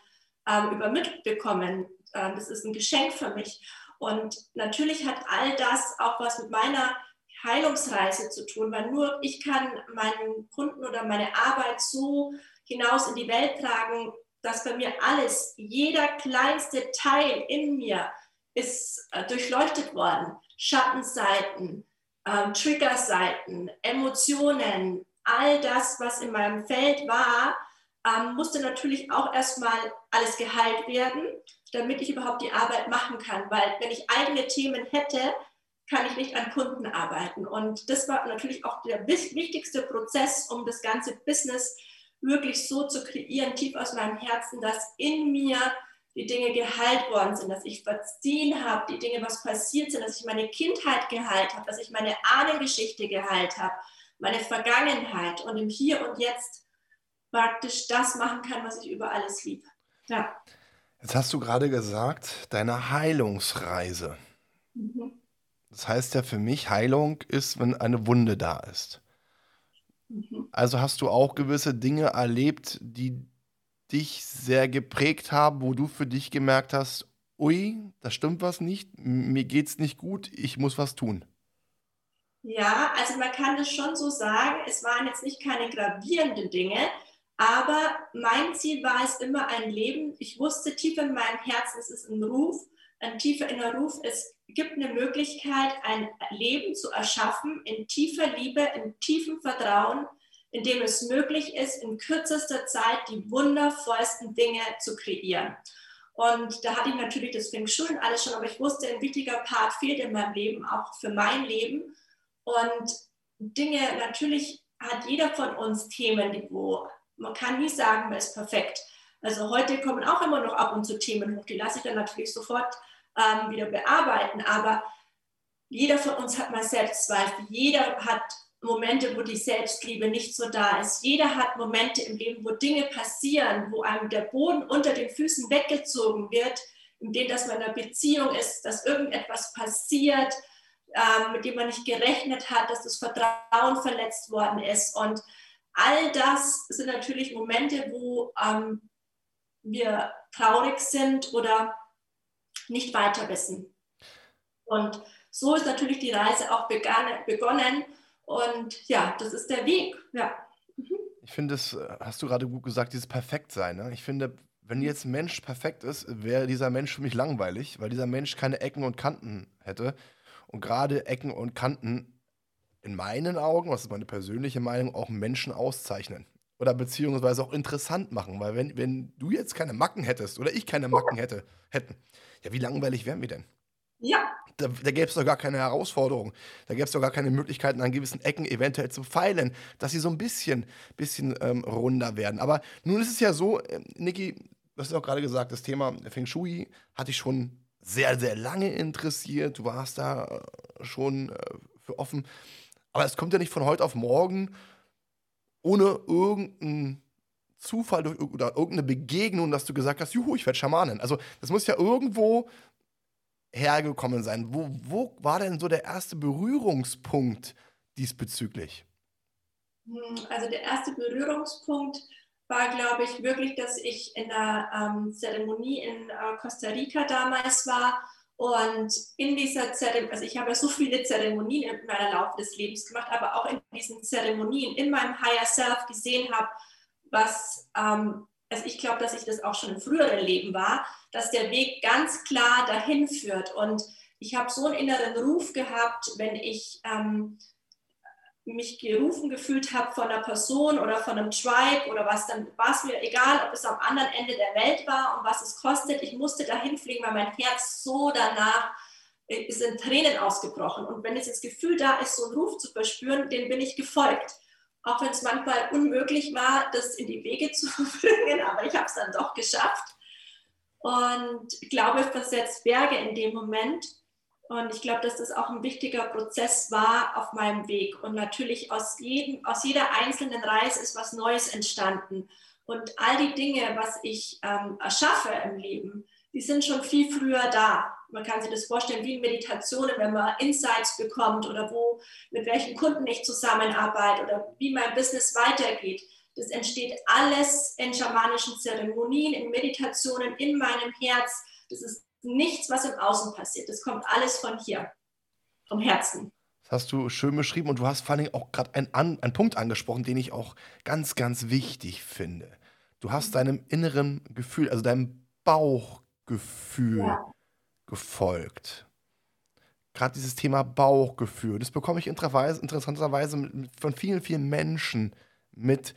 ähm, übermittelt bekommen. Ähm, das ist ein Geschenk für mich. Und natürlich hat all das auch was mit meiner Heilungsreise zu tun, weil nur ich kann meinen Kunden oder meine Arbeit so hinaus in die Welt tragen, dass bei mir alles, jeder kleinste Teil in mir ist äh, durchleuchtet worden. Schattenseiten, ähm, Triggerseiten, Emotionen, all das, was in meinem Feld war, ähm, musste natürlich auch erstmal alles geheilt werden, damit ich überhaupt die Arbeit machen kann. Weil wenn ich eigene Themen hätte, kann ich nicht an Kunden arbeiten. Und das war natürlich auch der wichtigste Prozess, um das ganze Business wirklich so zu kreieren, tief aus meinem Herzen, dass in mir die Dinge geheilt worden sind, dass ich verziehen habe, die Dinge, was passiert sind, dass ich meine Kindheit geheilt habe, dass ich meine Ahnengeschichte geheilt habe, meine Vergangenheit und im Hier und Jetzt praktisch das machen kann, was ich über alles liebe. Ja. Jetzt hast du gerade gesagt, deine Heilungsreise. Mhm. Das heißt ja für mich, Heilung ist, wenn eine Wunde da ist. Mhm. Also hast du auch gewisse Dinge erlebt, die dich sehr geprägt haben, wo du für dich gemerkt hast, ui, da stimmt was nicht, mir geht's nicht gut, ich muss was tun? Ja, also man kann das schon so sagen, es waren jetzt nicht keine gravierenden Dinge, aber mein Ziel war es immer ein Leben. Ich wusste tief in meinem Herzen, es ist ein Ruf, ein tiefer innerer Ruf. Es gibt eine Möglichkeit, ein Leben zu erschaffen in tiefer Liebe, in tiefem Vertrauen, in dem es möglich ist, in kürzester Zeit die wundervollsten Dinge zu kreieren. Und da hatte ich natürlich das Feng Shui und alles schon, aber ich wusste, ein wichtiger Part fehlt in meinem Leben, auch für mein Leben. Und Dinge, natürlich hat jeder von uns Themen, wo man kann nie sagen, man ist perfekt. Also heute kommen auch immer noch ab und zu Themen hoch, die lasse ich dann natürlich sofort ähm, wieder bearbeiten. Aber jeder von uns hat mal Selbstzweifel, jeder hat Momente, wo die Selbstliebe nicht so da ist. Jeder hat Momente im Leben, wo Dinge passieren, wo einem der Boden unter den Füßen weggezogen wird, in denen, dass man in einer Beziehung ist, dass irgendetwas passiert, ähm, mit dem man nicht gerechnet hat, dass das Vertrauen verletzt worden ist. Und all das sind natürlich Momente, wo ähm, wir traurig sind oder nicht weiter wissen. Und so ist natürlich die Reise auch begonnen und ja, das ist der Weg. Ja. Mhm. Ich finde, das hast du gerade gut gesagt, dieses Perfektsein. Ne? Ich finde, wenn jetzt ein Mensch perfekt ist, wäre dieser Mensch für mich langweilig, weil dieser Mensch keine Ecken und Kanten hätte. Und gerade Ecken und Kanten in meinen Augen, was ist meine persönliche Meinung, auch Menschen auszeichnen. oder beziehungsweise auch interessant machen. Weil wenn, wenn du jetzt keine Macken hättest oder ich keine Macken hätte, hätten, ja, wie langweilig wären wir denn? Ja. Da, da gäbe es doch gar keine Herausforderung. Da gäbe es doch gar keine Möglichkeiten, an gewissen Ecken eventuell zu feilen, dass sie so ein bisschen, bisschen ähm, runder werden. Aber nun ist es ja so, äh, Niki, du hast ja auch gerade gesagt, das Thema Feng Shui hat dich schon sehr, sehr lange interessiert. Du warst da äh, schon äh, für offen. Aber es kommt ja nicht von heute auf morgen ohne irgendeinen Zufall durch, oder irgendeine Begegnung, dass du gesagt hast, juhu, ich werde Schamanin. Also das muss ja irgendwo hergekommen sein. Wo, wo war denn so der erste Berührungspunkt diesbezüglich? Also der erste Berührungspunkt war, glaube ich, wirklich, dass ich in der ähm, Zeremonie in äh, Costa Rica damals war. Und in dieser Zeremonie, also ich habe ja so viele Zeremonien in meiner Laufe des Lebens gemacht, aber auch in diesen Zeremonien in meinem Higher Self gesehen habe, was, ähm, also ich glaube, dass ich das auch schon im früheren Leben war, dass der Weg ganz klar dahin führt. Und ich habe so einen inneren Ruf gehabt, wenn ich ähm, mich gerufen gefühlt habe von einer Person oder von einem Tribe oder was, dann war es mir egal, ob es am anderen Ende der Welt war und was es kostet. Ich musste dahin fliegen, weil mein Herz so danach äh, sind Tränen ausgebrochen. Und wenn es das Gefühl da ist, so einen Ruf zu verspüren, den bin ich gefolgt. Auch wenn es manchmal unmöglich war, das in die Wege zu bringen, aber ich habe es dann doch geschafft. Und Glaube versetzt Berge in dem Moment. Und ich glaube, dass das auch ein wichtiger Prozess war auf meinem Weg. Und natürlich aus, jedem, aus jeder einzelnen Reise ist was Neues entstanden. Und all die Dinge, was ich ähm, erschaffe im Leben, die sind schon viel früher da. Man kann sich das vorstellen wie in Meditationen, wenn man Insights bekommt oder wo, mit welchen Kunden ich zusammenarbeite oder wie mein Business weitergeht. Das entsteht alles in schamanischen Zeremonien, in Meditationen, in meinem Herz. Das ist nichts, was im Außen passiert. Das kommt alles von hier, vom Herzen. Das hast du schön beschrieben und du hast vor allem auch gerade einen, einen Punkt angesprochen, den ich auch ganz, ganz wichtig finde. Du hast deinem inneren Gefühl, also deinem Bauchgefühl ja. gefolgt. Gerade dieses Thema Bauchgefühl, das bekomme ich interessanterweise von vielen, vielen Menschen mit.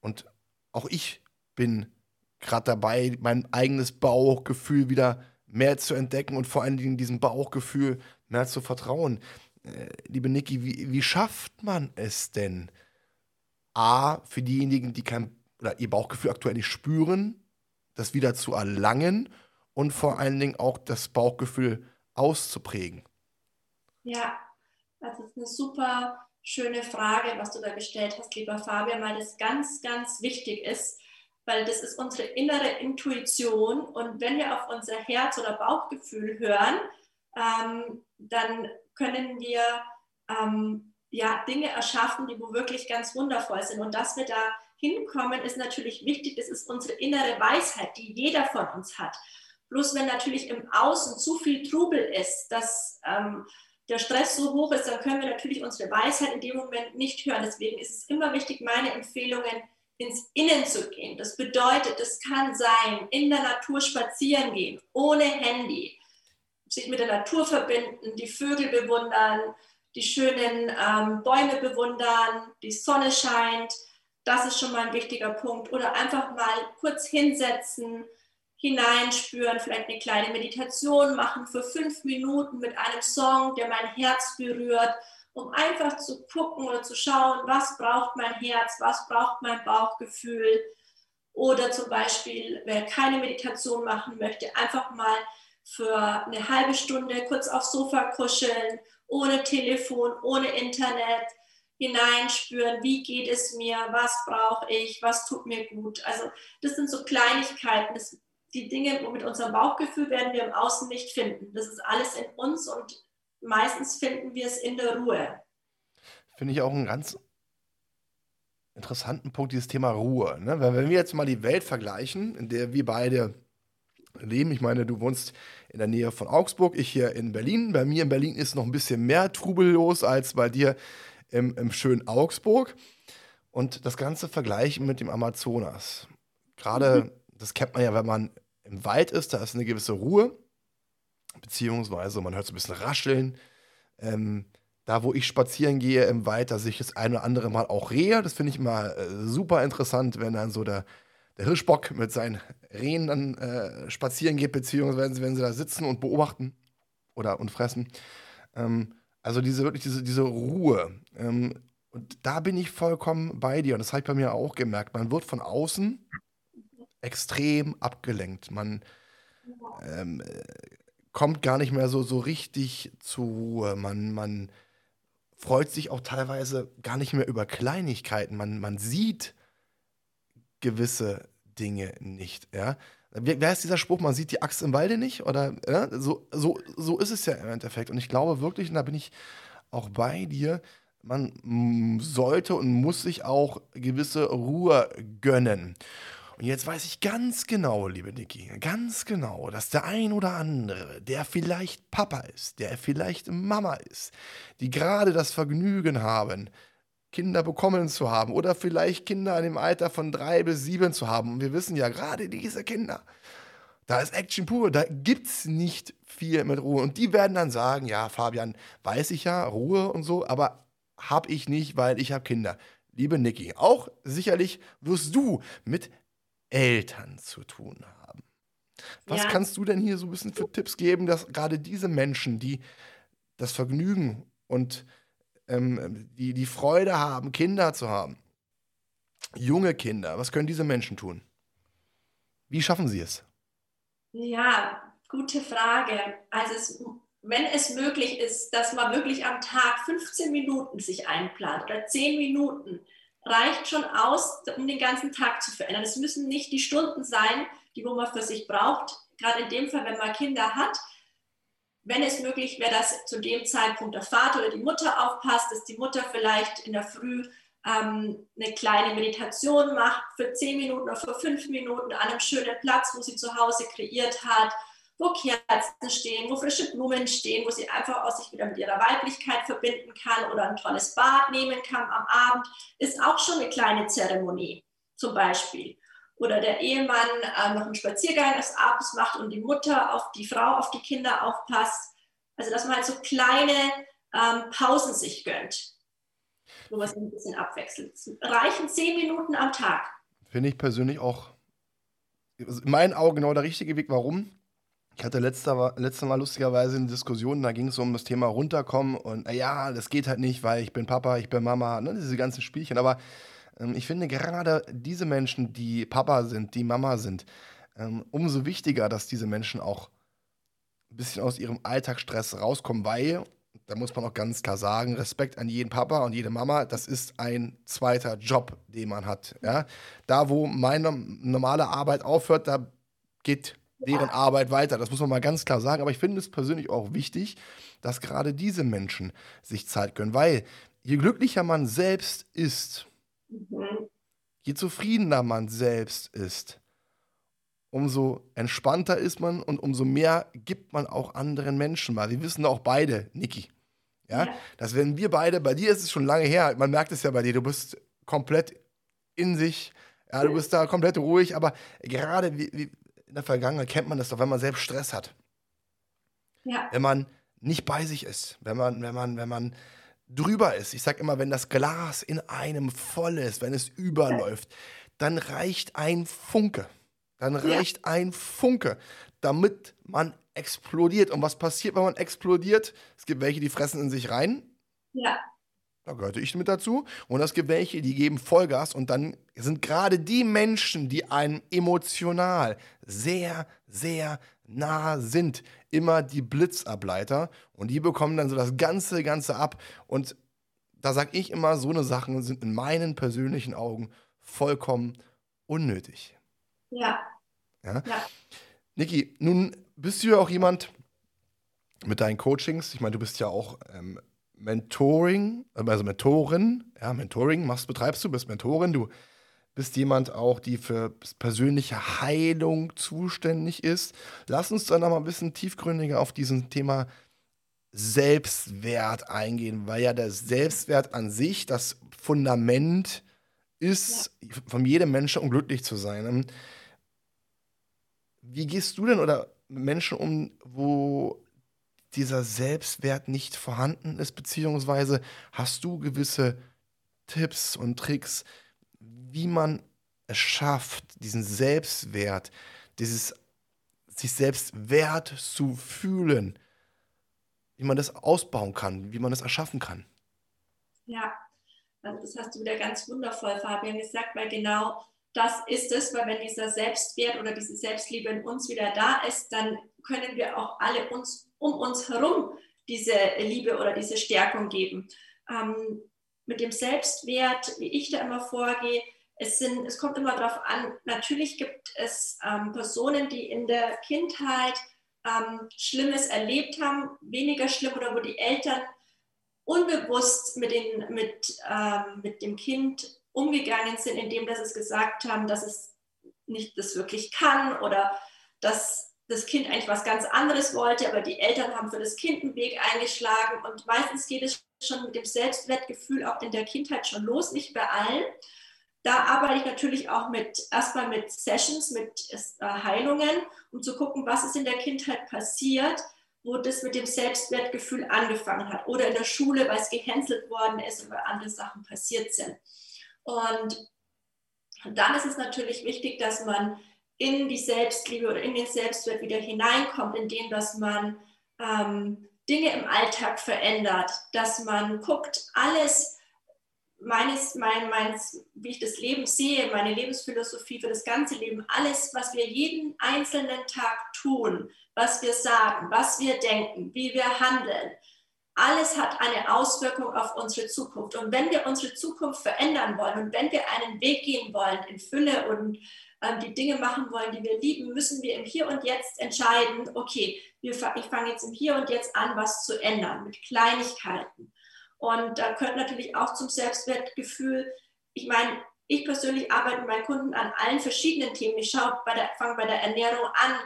Und auch ich bin gerade dabei, mein eigenes Bauchgefühl wieder mehr zu entdecken und vor allen Dingen diesem Bauchgefühl mehr zu vertrauen. Äh, liebe Niki, wie, wie schafft man es denn? A, für diejenigen, die kein oder ihr Bauchgefühl aktuell nicht spüren, das wieder zu erlangen und vor allen Dingen auch das Bauchgefühl auszuprägen? Ja, das ist eine super schöne Frage, was du da gestellt hast, lieber Fabian, weil das ganz, ganz wichtig ist, weil das ist unsere innere Intuition und wenn wir auf unser Herz oder Bauchgefühl hören, ähm, dann können wir ähm, ja, Dinge erschaffen, die wo wirklich ganz wundervoll sind. Und dass wir da hinkommen, ist natürlich wichtig. Das ist unsere innere Weisheit, die jeder von uns hat. Bloß wenn natürlich im Außen zu viel Trubel ist, dass ähm, der Stress so hoch ist, dann können wir natürlich unsere Weisheit in dem Moment nicht hören. Deswegen ist es immer wichtig, meine Empfehlungen ins Innen zu gehen. Das bedeutet, es kann sein, in der Natur spazieren gehen, ohne Handy, sich mit der Natur verbinden, die Vögel bewundern, die schönen ähm, Bäume bewundern, die Sonne scheint. Das ist schon mal ein wichtiger Punkt. Oder einfach mal kurz hinsetzen, hineinspüren, vielleicht eine kleine Meditation machen für fünf Minuten mit einem Song, der mein Herz berührt um einfach zu gucken oder zu schauen, was braucht mein Herz, was braucht mein Bauchgefühl. Oder zum Beispiel, wer keine Meditation machen möchte, einfach mal für eine halbe Stunde kurz aufs Sofa kuscheln, ohne Telefon, ohne Internet, hineinspüren, wie geht es mir, was brauche ich, was tut mir gut. Also das sind so Kleinigkeiten, das, die Dinge mit unserem Bauchgefühl werden wir im Außen nicht finden. Das ist alles in uns und meistens finden wir es in der Ruhe. Finde ich auch einen ganz interessanten Punkt, dieses Thema Ruhe. Ne? Weil wenn wir jetzt mal die Welt vergleichen, in der wir beide leben, ich meine, du wohnst in der Nähe von Augsburg, ich hier in Berlin. Bei mir in Berlin ist noch ein bisschen mehr Trubel los als bei dir im, im schönen Augsburg. Und das Ganze vergleichen mit dem Amazonas. Gerade, mhm. das kennt man ja, wenn man im Wald ist, da ist eine gewisse Ruhe beziehungsweise man hört so ein bisschen rascheln. Ähm, da, wo ich spazieren gehe im Wald, da sehe ich das ein oder andere Mal auch Rehe. Das finde ich immer äh, super interessant, wenn dann so der, der Hirschbock mit seinen Rehen dann äh, spazieren geht, beziehungsweise wenn sie da sitzen und beobachten oder und fressen. Ähm, also diese wirklich diese, diese Ruhe. Ähm, und da bin ich vollkommen bei dir. Und das habe ich bei mir auch gemerkt. Man wird von außen extrem abgelenkt. Man ähm, kommt gar nicht mehr so, so richtig zur Ruhe. Man, man freut sich auch teilweise gar nicht mehr über Kleinigkeiten. Man, man sieht gewisse Dinge nicht. Ja? Wer ist dieser Spruch, man sieht die Axt im Walde nicht? Oder ja? so, so, so ist es ja im Endeffekt. Und ich glaube wirklich, und da bin ich auch bei dir, man sollte und muss sich auch gewisse Ruhe gönnen. Und jetzt weiß ich ganz genau, liebe Niki, ganz genau, dass der ein oder andere, der vielleicht Papa ist, der vielleicht Mama ist, die gerade das Vergnügen haben, Kinder bekommen zu haben oder vielleicht Kinder in dem Alter von drei bis sieben zu haben. Und wir wissen ja, gerade diese Kinder, da ist Action pur, da gibt es nicht viel mit Ruhe. Und die werden dann sagen, ja, Fabian, weiß ich ja, Ruhe und so, aber habe ich nicht, weil ich habe Kinder. Liebe Niki, auch sicherlich wirst du mit Eltern zu tun haben. Was ja. kannst du denn hier so ein bisschen für Tipps geben, dass gerade diese Menschen, die das Vergnügen und ähm, die, die Freude haben, Kinder zu haben, junge Kinder, was können diese Menschen tun? Wie schaffen sie es? Ja, gute Frage. Also es, wenn es möglich ist, dass man wirklich am Tag 15 Minuten sich einplant oder 10 Minuten, reicht schon aus, um den ganzen Tag zu verändern. Es müssen nicht die Stunden sein, die wo man für sich braucht. Gerade in dem Fall, wenn man Kinder hat, wenn es möglich wäre, dass zu dem Zeitpunkt der Vater oder die Mutter aufpasst, dass die Mutter vielleicht in der Früh ähm, eine kleine Meditation macht für zehn Minuten oder für fünf Minuten an einem schönen Platz, wo sie zu Hause kreiert hat, wo Kerzen stehen, wo frische Blumen stehen, wo sie einfach auch sich wieder mit ihrer Weiblichkeit verbinden kann oder ein tolles Bad nehmen kann am Abend, ist auch schon eine kleine Zeremonie zum Beispiel. Oder der Ehemann äh, noch einen Spaziergang des Abends macht und die Mutter auf die Frau, auf die Kinder aufpasst. Also dass man halt so kleine ähm, Pausen sich gönnt, wo man sich ein bisschen abwechselt. Es reichen zehn Minuten am Tag. Finde ich persönlich auch in meinen Augen genau der richtige Weg. Warum? Ich hatte letzter, letztes Mal lustigerweise eine Diskussion, da ging es um das Thema runterkommen und ja, das geht halt nicht, weil ich bin Papa, ich bin Mama, ne, diese ganzen Spielchen. Aber ähm, ich finde gerade diese Menschen, die Papa sind, die Mama sind, ähm, umso wichtiger, dass diese Menschen auch ein bisschen aus ihrem Alltagsstress rauskommen, weil, da muss man auch ganz klar sagen, Respekt an jeden Papa und jede Mama, das ist ein zweiter Job, den man hat. Ja? Da, wo meine normale Arbeit aufhört, da geht deren Arbeit weiter. Das muss man mal ganz klar sagen. Aber ich finde es persönlich auch wichtig, dass gerade diese Menschen sich Zeit gönnen, weil je glücklicher man selbst ist, mhm. je zufriedener man selbst ist, umso entspannter ist man und umso mehr gibt man auch anderen Menschen mal. Wir wissen auch beide, Niki, ja, ja, dass wenn wir beide, bei dir ist es schon lange her, man merkt es ja bei dir, du bist komplett in sich, ja, du bist da komplett ruhig, aber gerade wie, der Vergangenheit kennt man das doch, wenn man selbst Stress hat. Ja. Wenn man nicht bei sich ist, wenn man, wenn man, wenn man drüber ist. Ich sage immer, wenn das Glas in einem voll ist, wenn es überläuft, dann reicht ein Funke. Dann reicht ja. ein Funke, damit man explodiert. Und was passiert, wenn man explodiert? Es gibt welche, die fressen in sich rein. Ja. Da gehörte ich mit dazu. Und es gibt welche, die geben Vollgas und dann sind gerade die Menschen, die einem emotional sehr, sehr nah sind, immer die Blitzableiter und die bekommen dann so das ganze, ganze ab. Und da sage ich immer, so eine Sachen sind in meinen persönlichen Augen vollkommen unnötig. Ja. ja? ja. Niki, nun bist du ja auch jemand mit deinen Coachings. Ich meine, du bist ja auch ähm, Mentoring, also Mentorin, ja, Mentoring machst, betreibst du, bist Mentorin, du bist jemand auch, die für persönliche Heilung zuständig ist. Lass uns dann noch mal ein bisschen tiefgründiger auf diesen Thema Selbstwert eingehen, weil ja der Selbstwert an sich das Fundament ist, ja. von jedem Menschen, um glücklich zu sein. Wie gehst du denn oder Menschen um, wo dieser Selbstwert nicht vorhanden ist, beziehungsweise hast du gewisse Tipps und Tricks, wie man es schafft, diesen Selbstwert, dieses sich selbst wert zu fühlen, wie man das ausbauen kann, wie man das erschaffen kann. Ja, also das hast du wieder ganz wundervoll, Fabian, gesagt, weil genau das ist es, weil wenn dieser Selbstwert oder diese Selbstliebe in uns wieder da ist, dann können wir auch alle uns um uns herum diese Liebe oder diese Stärkung geben. Ähm, mit dem Selbstwert, wie ich da immer vorgehe, es, sind, es kommt immer darauf an, natürlich gibt es ähm, Personen, die in der Kindheit ähm, Schlimmes erlebt haben, weniger schlimm oder wo die Eltern unbewusst mit, den, mit, ähm, mit dem Kind umgegangen sind, indem dass es gesagt haben, dass es nicht das wirklich kann oder dass das Kind eigentlich was ganz anderes wollte, aber die Eltern haben für das Kind einen Weg eingeschlagen und meistens geht es schon mit dem Selbstwertgefühl auch in der Kindheit schon los, nicht bei allen. Da arbeite ich natürlich auch mit erstmal mit Sessions, mit äh, Heilungen, um zu gucken, was ist in der Kindheit passiert, wo das mit dem Selbstwertgefühl angefangen hat oder in der Schule, weil es gehänselt worden ist weil andere Sachen passiert sind. Und dann ist es natürlich wichtig, dass man in die Selbstliebe oder in den Selbstwert wieder hineinkommt, indem dass man ähm, Dinge im Alltag verändert, dass man guckt, alles meines, mein, meins, wie ich das Leben sehe, meine Lebensphilosophie für das ganze Leben, alles, was wir jeden einzelnen Tag tun, was wir sagen, was wir denken, wie wir handeln, alles hat eine Auswirkung auf unsere Zukunft. Und wenn wir unsere Zukunft verändern wollen und wenn wir einen Weg gehen wollen in Fülle und die Dinge machen wollen, die wir lieben, müssen wir im Hier und Jetzt entscheiden, okay, wir, ich fange jetzt im Hier und Jetzt an, was zu ändern mit Kleinigkeiten. Und da gehört natürlich auch zum Selbstwertgefühl, ich meine, ich persönlich arbeite mit meinen Kunden an allen verschiedenen Themen. Ich fange bei der Ernährung an,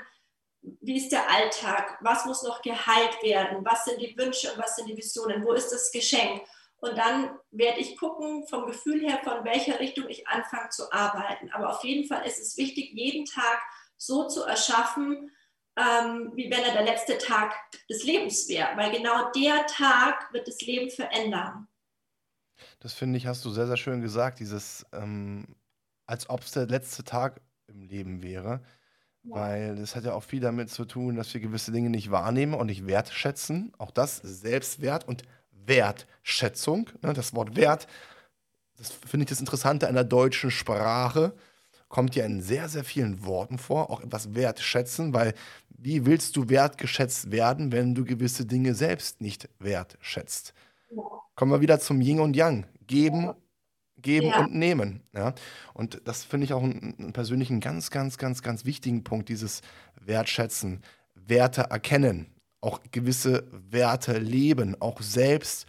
wie ist der Alltag, was muss noch geheilt werden, was sind die Wünsche und was sind die Visionen, wo ist das Geschenk. Und dann werde ich gucken vom Gefühl her, von welcher Richtung ich anfange zu arbeiten. Aber auf jeden Fall ist es wichtig, jeden Tag so zu erschaffen, ähm, wie wenn er der letzte Tag des Lebens wäre. Weil genau der Tag wird das Leben verändern. Das finde ich, hast du sehr, sehr schön gesagt, dieses, ähm, als ob es der letzte Tag im Leben wäre. Weil das hat ja auch viel damit zu tun, dass wir gewisse Dinge nicht wahrnehmen und nicht wertschätzen. Auch das Selbstwert und Wertschätzung. Ne, das Wort Wert, das finde ich das Interessante an der deutschen Sprache, kommt ja in sehr, sehr vielen Worten vor. Auch etwas wertschätzen, weil wie willst du wertgeschätzt werden, wenn du gewisse Dinge selbst nicht wertschätzt? Kommen wir wieder zum Yin und Yang. Geben Geben ja. und nehmen. Ja? Und das finde ich auch einen, einen persönlichen ganz, ganz, ganz, ganz wichtigen Punkt, dieses Wertschätzen, Werte erkennen, auch gewisse Werte leben, auch selbst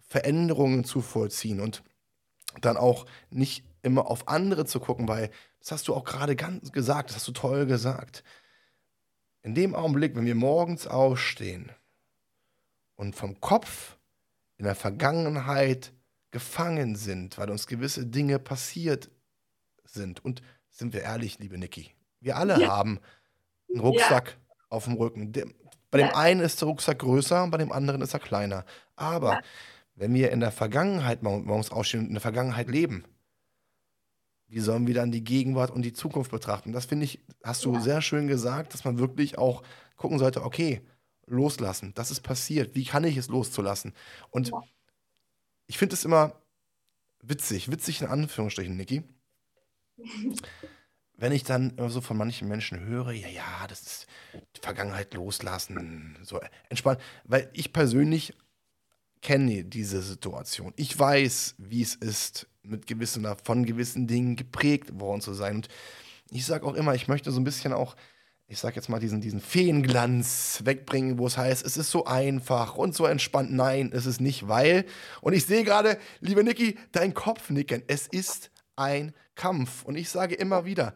Veränderungen zu vollziehen und dann auch nicht immer auf andere zu gucken, weil das hast du auch gerade ganz gesagt, das hast du toll gesagt. In dem Augenblick, wenn wir morgens aufstehen und vom Kopf in der Vergangenheit gefangen sind, weil uns gewisse Dinge passiert sind. Und sind wir ehrlich, liebe Niki, wir alle ja. haben einen Rucksack ja. auf dem Rücken. Bei dem ja. einen ist der Rucksack größer, bei dem anderen ist er kleiner. Aber wenn wir in der Vergangenheit morgens aufstehen und in der Vergangenheit leben, wie sollen wir dann die Gegenwart und die Zukunft betrachten? Das finde ich, hast du sehr schön gesagt, dass man wirklich auch gucken sollte, okay, loslassen, das ist passiert, wie kann ich es loszulassen? Und ich finde es immer witzig, witzig in Anführungsstrichen, Niki. Wenn ich dann so von manchen Menschen höre, ja, ja, das ist die Vergangenheit loslassen, so entspannt, weil ich persönlich kenne diese Situation. Ich weiß, wie es ist, mit gewissen, von gewissen Dingen geprägt worden zu sein. Und ich sage auch immer, ich möchte so ein bisschen auch ich sag jetzt mal, diesen, diesen Feenglanz wegbringen, wo es heißt, es ist so einfach und so entspannt. Nein, ist es nicht, weil, und ich sehe gerade, liebe Niki, dein Kopf nicken, es ist ein Kampf. Und ich sage immer wieder,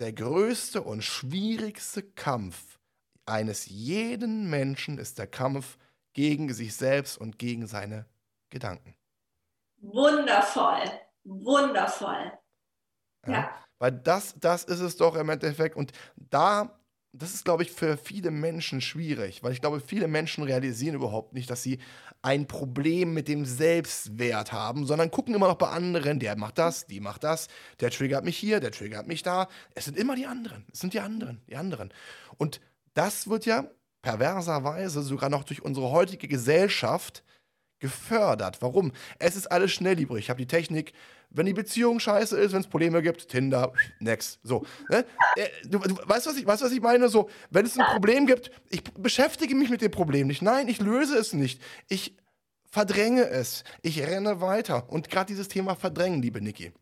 der größte und schwierigste Kampf eines jeden Menschen ist der Kampf gegen sich selbst und gegen seine Gedanken. Wundervoll, wundervoll. Ja. ja. Weil das, das ist es doch im Endeffekt. Und da das ist, glaube ich, für viele Menschen schwierig, weil ich glaube, viele Menschen realisieren überhaupt nicht, dass sie ein Problem mit dem Selbstwert haben, sondern gucken immer noch bei anderen, der macht das, die macht das, der triggert mich hier, der triggert mich da. Es sind immer die anderen, es sind die anderen, die anderen. Und das wird ja perverserweise sogar noch durch unsere heutige Gesellschaft gefördert. Warum? Es ist alles schnelllebig. Ich habe die Technik, wenn die Beziehung scheiße ist, wenn es Probleme gibt, Tinder, next. So. Ne? Äh, du, du, weißt, was ich, weißt, was ich meine? So, wenn es ein Problem gibt, ich beschäftige mich mit dem Problem nicht. Nein, ich löse es nicht. Ich verdränge es. Ich renne weiter. Und gerade dieses Thema Verdrängen, liebe Niki.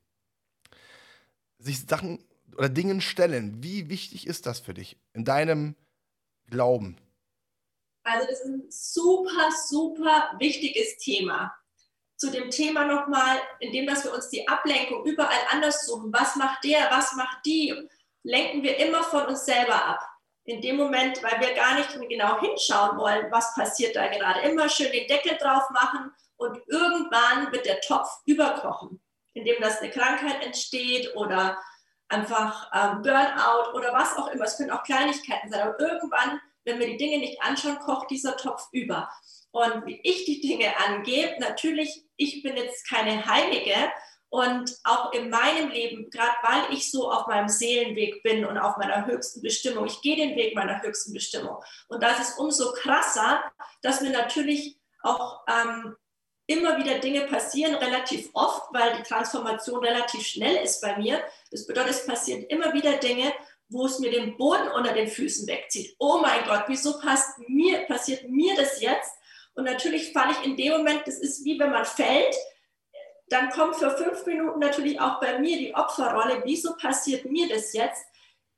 Sich Sachen oder Dingen stellen. Wie wichtig ist das für dich in deinem Glauben? Also das ist ein super, super wichtiges Thema. Zu dem Thema nochmal, indem dass wir uns die Ablenkung überall anders suchen. Was macht der, was macht die? Lenken wir immer von uns selber ab. In dem Moment, weil wir gar nicht genau hinschauen wollen, was passiert da gerade. Immer schön den Deckel drauf machen und irgendwann wird der Topf überkochen, indem das eine Krankheit entsteht oder einfach ähm, Burnout oder was auch immer. Es können auch Kleinigkeiten sein, aber irgendwann wenn wir die Dinge nicht anschauen, kocht dieser Topf über. Und wie ich die Dinge angehe, natürlich, ich bin jetzt keine Heilige und auch in meinem Leben, gerade weil ich so auf meinem Seelenweg bin und auf meiner höchsten Bestimmung, ich gehe den Weg meiner höchsten Bestimmung. Und das ist umso krasser, dass mir natürlich auch ähm, immer wieder Dinge passieren, relativ oft, weil die Transformation relativ schnell ist bei mir. Das bedeutet, es passieren immer wieder Dinge, wo es mir den Boden unter den Füßen wegzieht. Oh mein Gott, wieso passt mir, passiert mir das jetzt? Und natürlich falle ich in dem Moment, das ist wie wenn man fällt, dann kommt für fünf Minuten natürlich auch bei mir die Opferrolle. Wieso passiert mir das jetzt?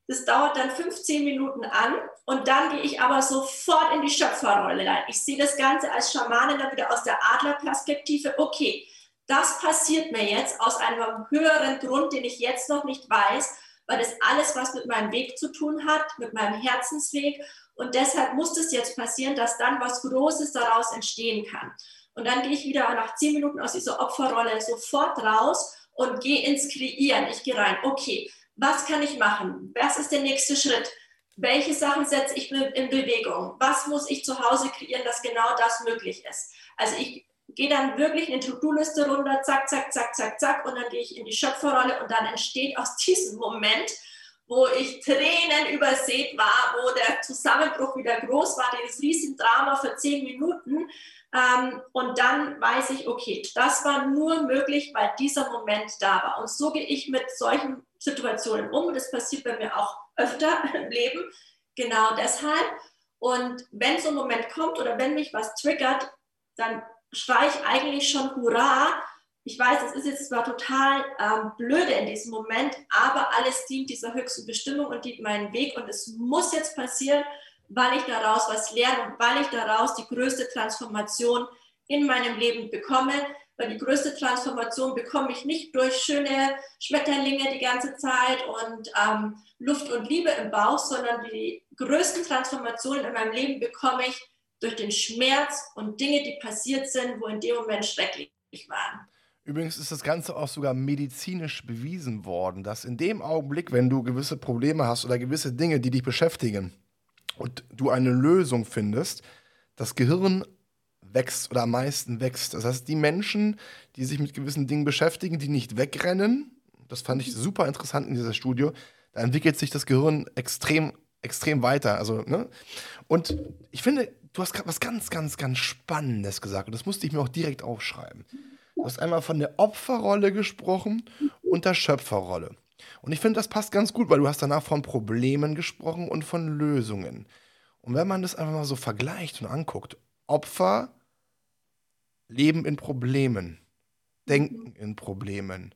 Das dauert dann 15 Minuten an und dann gehe ich aber sofort in die Schöpferrolle rein. Ich sehe das Ganze als Schamanin dann wieder aus der Adlerperspektive. Okay, das passiert mir jetzt aus einem höheren Grund, den ich jetzt noch nicht weiß weil das alles was mit meinem Weg zu tun hat, mit meinem Herzensweg. Und deshalb muss es jetzt passieren, dass dann was Großes daraus entstehen kann. Und dann gehe ich wieder nach zehn Minuten aus dieser Opferrolle sofort raus und gehe ins Kreieren. Ich gehe rein. Okay, was kann ich machen? Was ist der nächste Schritt? Welche Sachen setze ich in Bewegung? Was muss ich zu Hause kreieren, dass genau das möglich ist? Also ich gehe dann wirklich eine To-Do-Liste runter, zack, zack, zack, zack, zack, und dann gehe ich in die Schöpferrolle und dann entsteht aus diesem Moment, wo ich Tränen übersät war, wo der Zusammenbruch wieder groß war, dieses Riesendrama für zehn Minuten. Ähm, und dann weiß ich, okay, das war nur möglich, weil dieser Moment da war. Und so gehe ich mit solchen Situationen um. Das passiert bei mir auch öfter im Leben. Genau deshalb. Und wenn so ein Moment kommt oder wenn mich was triggert, dann schreie ich eigentlich schon Hurra. Ich weiß, es ist jetzt zwar total ähm, blöde in diesem Moment, aber alles dient dieser höchsten Bestimmung und dient meinen Weg und es muss jetzt passieren, weil ich daraus was lerne und weil ich daraus die größte Transformation in meinem Leben bekomme. Weil die größte Transformation bekomme ich nicht durch schöne Schmetterlinge die ganze Zeit und ähm, Luft und Liebe im Bauch, sondern die größten Transformationen in meinem Leben bekomme ich durch den Schmerz und Dinge, die passiert sind, wo in dem Moment schrecklich waren. Übrigens ist das Ganze auch sogar medizinisch bewiesen worden, dass in dem Augenblick, wenn du gewisse Probleme hast oder gewisse Dinge, die dich beschäftigen und du eine Lösung findest, das Gehirn wächst oder am meisten wächst. Das heißt, die Menschen, die sich mit gewissen Dingen beschäftigen, die nicht wegrennen, das fand ich super interessant in dieser Studie, da entwickelt sich das Gehirn extrem, extrem weiter. Also, ne? Und ich finde, du hast gerade was ganz, ganz, ganz Spannendes gesagt und das musste ich mir auch direkt aufschreiben. Du hast einmal von der Opferrolle gesprochen und der Schöpferrolle. Und ich finde, das passt ganz gut, weil du hast danach von Problemen gesprochen und von Lösungen. Und wenn man das einfach mal so vergleicht und anguckt, Opfer leben in Problemen, denken in Problemen.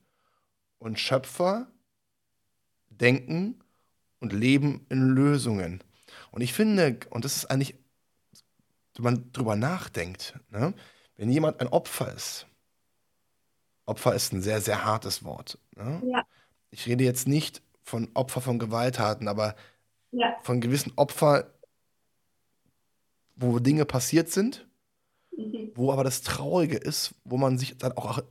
Und Schöpfer denken und leben in Lösungen. Und ich finde, und das ist eigentlich wenn man drüber nachdenkt, ne? wenn jemand ein Opfer ist, Opfer ist ein sehr, sehr hartes Wort. Ne? Ja. Ich rede jetzt nicht von Opfer von Gewalttaten, aber ja. von gewissen Opfern, wo Dinge passiert sind, mhm. wo aber das Traurige ist, wo man sich dann auch,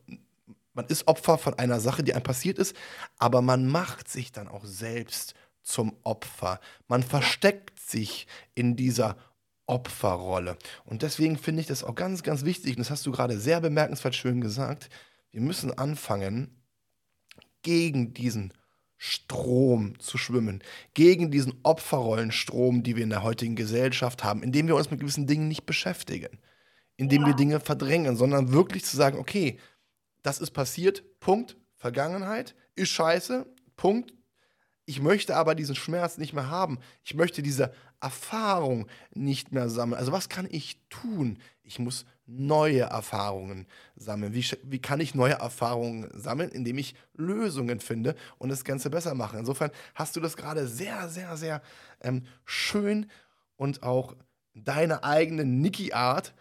man ist Opfer von einer Sache, die einem passiert ist, aber man macht sich dann auch selbst zum Opfer. Man versteckt sich in dieser Opferrolle. Und deswegen finde ich das auch ganz, ganz wichtig, und das hast du gerade sehr bemerkenswert schön gesagt, wir müssen anfangen, gegen diesen Strom zu schwimmen, gegen diesen Opferrollenstrom, die wir in der heutigen Gesellschaft haben, indem wir uns mit gewissen Dingen nicht beschäftigen, indem wir Dinge verdrängen, sondern wirklich zu sagen, okay, das ist passiert, Punkt, Vergangenheit, ist scheiße, Punkt, ich möchte aber diesen Schmerz nicht mehr haben. Ich möchte diese Erfahrung nicht mehr sammeln. Also was kann ich tun? Ich muss neue Erfahrungen sammeln. Wie, wie kann ich neue Erfahrungen sammeln? Indem ich Lösungen finde und das Ganze besser mache. Insofern hast du das gerade sehr, sehr, sehr ähm, schön und auch deine eigene Niki-Art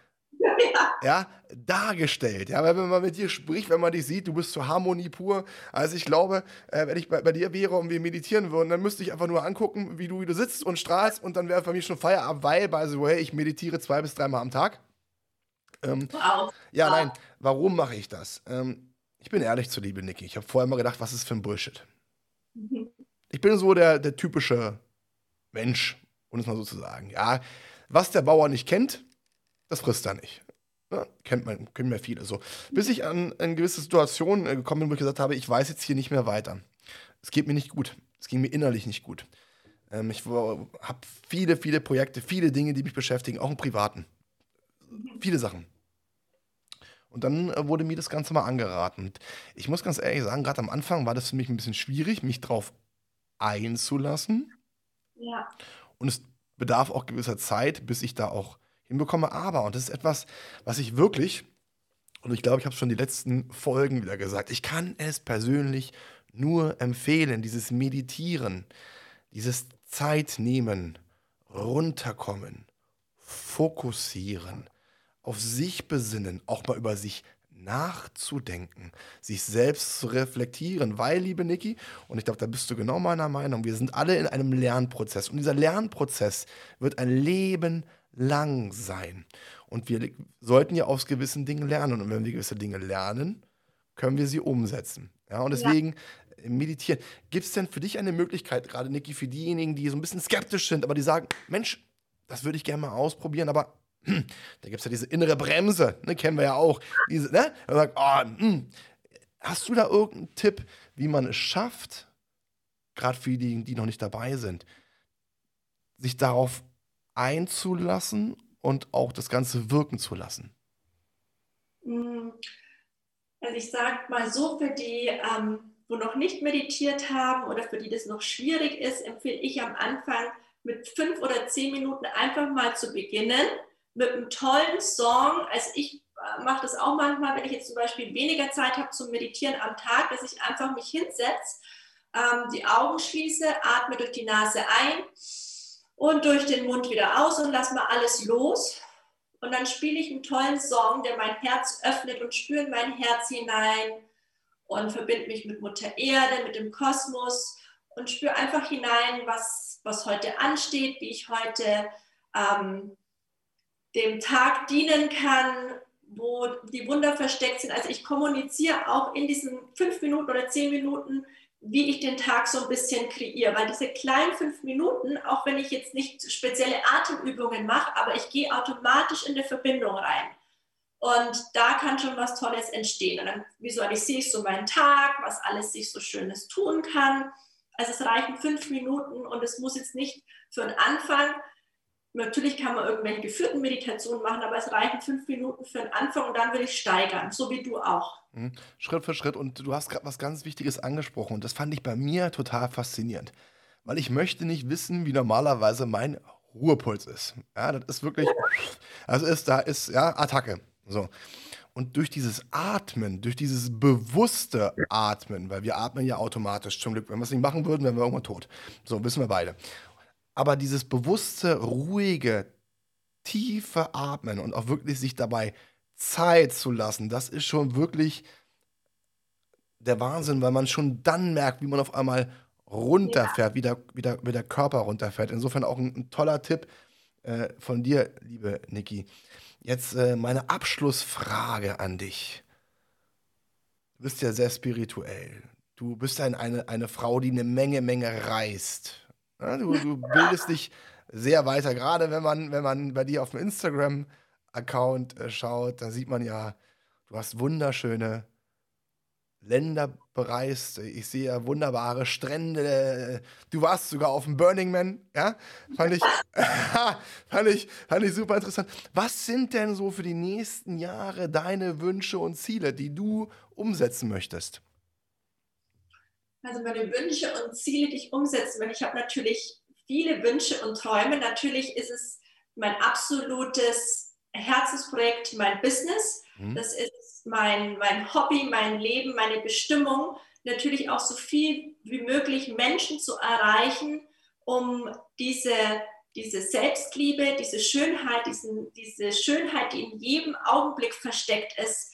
ja, dargestellt. Ja, weil wenn man mit dir spricht, wenn man dich sieht, du bist zur Harmonie pur. Also ich glaube, äh, wenn ich bei, bei, dir wäre und wir meditieren würden, dann müsste ich einfach nur angucken, wie du, wie du sitzt und strahlst und dann wäre für mich schon Feierabend, weil, by the way, ich meditiere zwei bis dreimal am Tag. Ähm, wow. Ja, wow. nein, warum mache ich das? Ähm, ich bin ehrlich zu liebe Niki. Ich habe vorher mal gedacht, was ist für ein Bullshit? Mhm. Ich bin so der, der typische Mensch, um es mal so zu sagen. Ja, was der Bauer nicht kennt, das frisst er nicht. Ja, kennt man, kennen ja viele so. Bis ich an eine gewisse Situation äh, gekommen bin, wo ich gesagt habe, ich weiß jetzt hier nicht mehr weiter. Es geht mir nicht gut. Es ging mir innerlich nicht gut. Ähm, ich habe viele, viele Projekte, viele Dinge, die mich beschäftigen, auch im Privaten. Viele Sachen. Und dann äh, wurde mir das Ganze mal angeraten. Und ich muss ganz ehrlich sagen, gerade am Anfang war das für mich ein bisschen schwierig, mich drauf einzulassen. Ja. Und es bedarf auch gewisser Zeit, bis ich da auch hinbekomme. Aber, und das ist etwas, was ich wirklich, und ich glaube, ich habe es schon die letzten Folgen wieder gesagt, ich kann es persönlich nur empfehlen, dieses Meditieren, dieses Zeit nehmen, runterkommen, fokussieren, auf sich besinnen, auch mal über sich nachzudenken, sich selbst zu reflektieren, weil, liebe Niki, und ich glaube, da bist du genau meiner Meinung, wir sind alle in einem Lernprozess und dieser Lernprozess wird ein Leben lang sein. Und wir sollten ja aus gewissen Dingen lernen. Und wenn wir gewisse Dinge lernen, können wir sie umsetzen. Ja, und deswegen ja. meditieren. Gibt es denn für dich eine Möglichkeit, gerade Niki, für diejenigen, die so ein bisschen skeptisch sind, aber die sagen, Mensch, das würde ich gerne mal ausprobieren, aber hm, da gibt es ja diese innere Bremse, ne, kennen wir ja auch. Diese, ne? Man sagt, oh, hm, hast du da irgendeinen Tipp, wie man es schafft, gerade für diejenigen, die noch nicht dabei sind, sich darauf einzulassen und auch das Ganze wirken zu lassen? Hm, also ich sage mal so, für die, ähm, wo noch nicht meditiert haben oder für die das noch schwierig ist, empfehle ich am Anfang mit fünf oder zehn Minuten einfach mal zu beginnen mit einem tollen Song. Also ich äh, mache das auch manchmal, wenn ich jetzt zum Beispiel weniger Zeit habe zum Meditieren am Tag, dass ich einfach mich hinsetze, ähm, die Augen schließe, atme durch die Nase ein und durch den Mund wieder aus und lasse mal alles los. Und dann spiele ich einen tollen Song, der mein Herz öffnet und spüre in mein Herz hinein und verbinde mich mit Mutter Erde, mit dem Kosmos und spüre einfach hinein, was, was heute ansteht, wie ich heute ähm, dem Tag dienen kann, wo die Wunder versteckt sind. Also ich kommuniziere auch in diesen fünf Minuten oder zehn Minuten wie ich den Tag so ein bisschen kreiere. Weil diese kleinen fünf Minuten, auch wenn ich jetzt nicht spezielle Atemübungen mache, aber ich gehe automatisch in eine Verbindung rein. Und da kann schon was Tolles entstehen. Und dann visualisiere ich so meinen Tag, was alles sich so Schönes tun kann. Also es reichen fünf Minuten und es muss jetzt nicht für einen Anfang Natürlich kann man irgendwelche geführten Meditationen machen, aber es reichen fünf Minuten für den Anfang und dann will ich steigern, so wie du auch. Mhm. Schritt für Schritt. Und du hast gerade was ganz Wichtiges angesprochen und das fand ich bei mir total faszinierend. Weil ich möchte nicht wissen, wie normalerweise mein Ruhepuls ist. Ja, das ist wirklich, also ist, da ist, ja, Attacke. So. Und durch dieses Atmen, durch dieses bewusste Atmen, weil wir atmen ja automatisch, zum Glück, wenn wir es nicht machen würden, wären wir irgendwann tot. So, wissen wir beide. Aber dieses bewusste, ruhige, tiefe Atmen und auch wirklich sich dabei Zeit zu lassen, das ist schon wirklich der Wahnsinn, weil man schon dann merkt, wie man auf einmal runterfährt, ja. wie, der, wie, der, wie der Körper runterfährt. Insofern auch ein, ein toller Tipp äh, von dir, liebe Niki. Jetzt äh, meine Abschlussfrage an dich. Du bist ja sehr spirituell. Du bist ein, eine, eine Frau, die eine Menge, Menge reist du, du bildest dich sehr weiter. Gerade wenn man, wenn man bei dir auf dem Instagram-Account äh, schaut, da sieht man ja, du hast wunderschöne Länder bereist. Ich sehe ja wunderbare Strände. Du warst sogar auf dem Burning Man, ja? Fand ich, fand ich, fand ich super interessant. Was sind denn so für die nächsten Jahre deine Wünsche und Ziele, die du umsetzen möchtest? Also meine Wünsche und Ziele, die ich umsetzen will. Ich habe natürlich viele Wünsche und Träume. Natürlich ist es mein absolutes Herzensprojekt, mein Business. Mhm. Das ist mein, mein Hobby, mein Leben, meine Bestimmung. Natürlich auch so viel wie möglich Menschen zu erreichen, um diese, diese Selbstliebe, diese Schönheit, diesen, diese Schönheit, die in jedem Augenblick versteckt ist,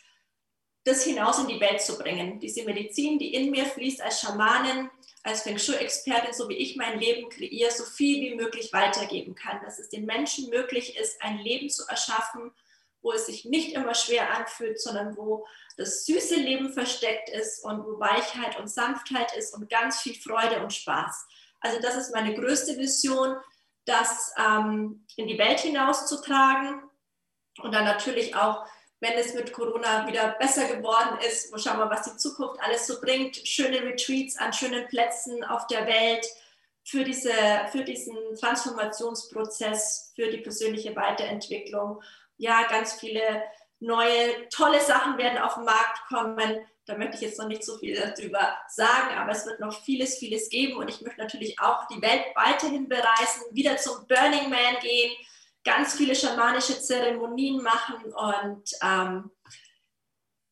das hinaus in die Welt zu bringen. Diese Medizin, die in mir fließt als Schamanin, als Feng Shui-Expertin, so wie ich mein Leben kreiere, so viel wie möglich weitergeben kann. Dass es den Menschen möglich ist, ein Leben zu erschaffen, wo es sich nicht immer schwer anfühlt, sondern wo das süße Leben versteckt ist und wo Weichheit und Sanftheit ist und ganz viel Freude und Spaß. Also das ist meine größte Vision, das ähm, in die Welt hinauszutragen und dann natürlich auch wenn es mit Corona wieder besser geworden ist. Wo schauen wir, was die Zukunft alles so bringt. Schöne Retreats an schönen Plätzen auf der Welt für, diese, für diesen Transformationsprozess, für die persönliche Weiterentwicklung. Ja, ganz viele neue, tolle Sachen werden auf den Markt kommen. Da möchte ich jetzt noch nicht so viel darüber sagen, aber es wird noch vieles, vieles geben. Und ich möchte natürlich auch die Welt weiterhin bereisen, wieder zum Burning Man gehen, ganz viele schamanische Zeremonien machen und ähm,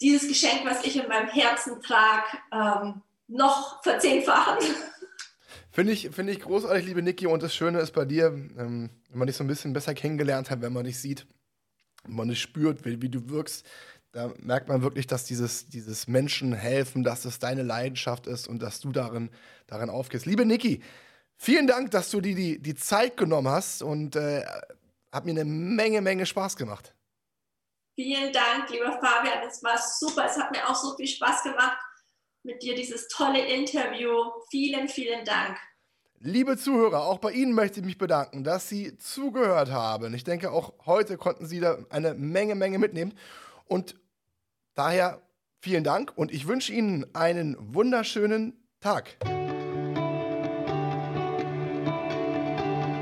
dieses Geschenk, was ich in meinem Herzen trage, ähm, noch verzehnfachen. Finde ich, find ich großartig, liebe Niki. Und das Schöne ist bei dir, ähm, wenn man dich so ein bisschen besser kennengelernt hat, wenn man dich sieht, wenn man dich spürt, wie, wie du wirkst, da merkt man wirklich, dass dieses, dieses Menschen helfen, dass es deine Leidenschaft ist und dass du darin, darin aufgehst. Liebe Niki, vielen Dank, dass du dir die, die Zeit genommen hast und äh, hat mir eine Menge, Menge Spaß gemacht. Vielen Dank, lieber Fabian. Es war super. Es hat mir auch so viel Spaß gemacht mit dir, dieses tolle Interview. Vielen, vielen Dank. Liebe Zuhörer, auch bei Ihnen möchte ich mich bedanken, dass Sie zugehört haben. Ich denke, auch heute konnten Sie da eine Menge, Menge mitnehmen. Und daher vielen Dank und ich wünsche Ihnen einen wunderschönen Tag.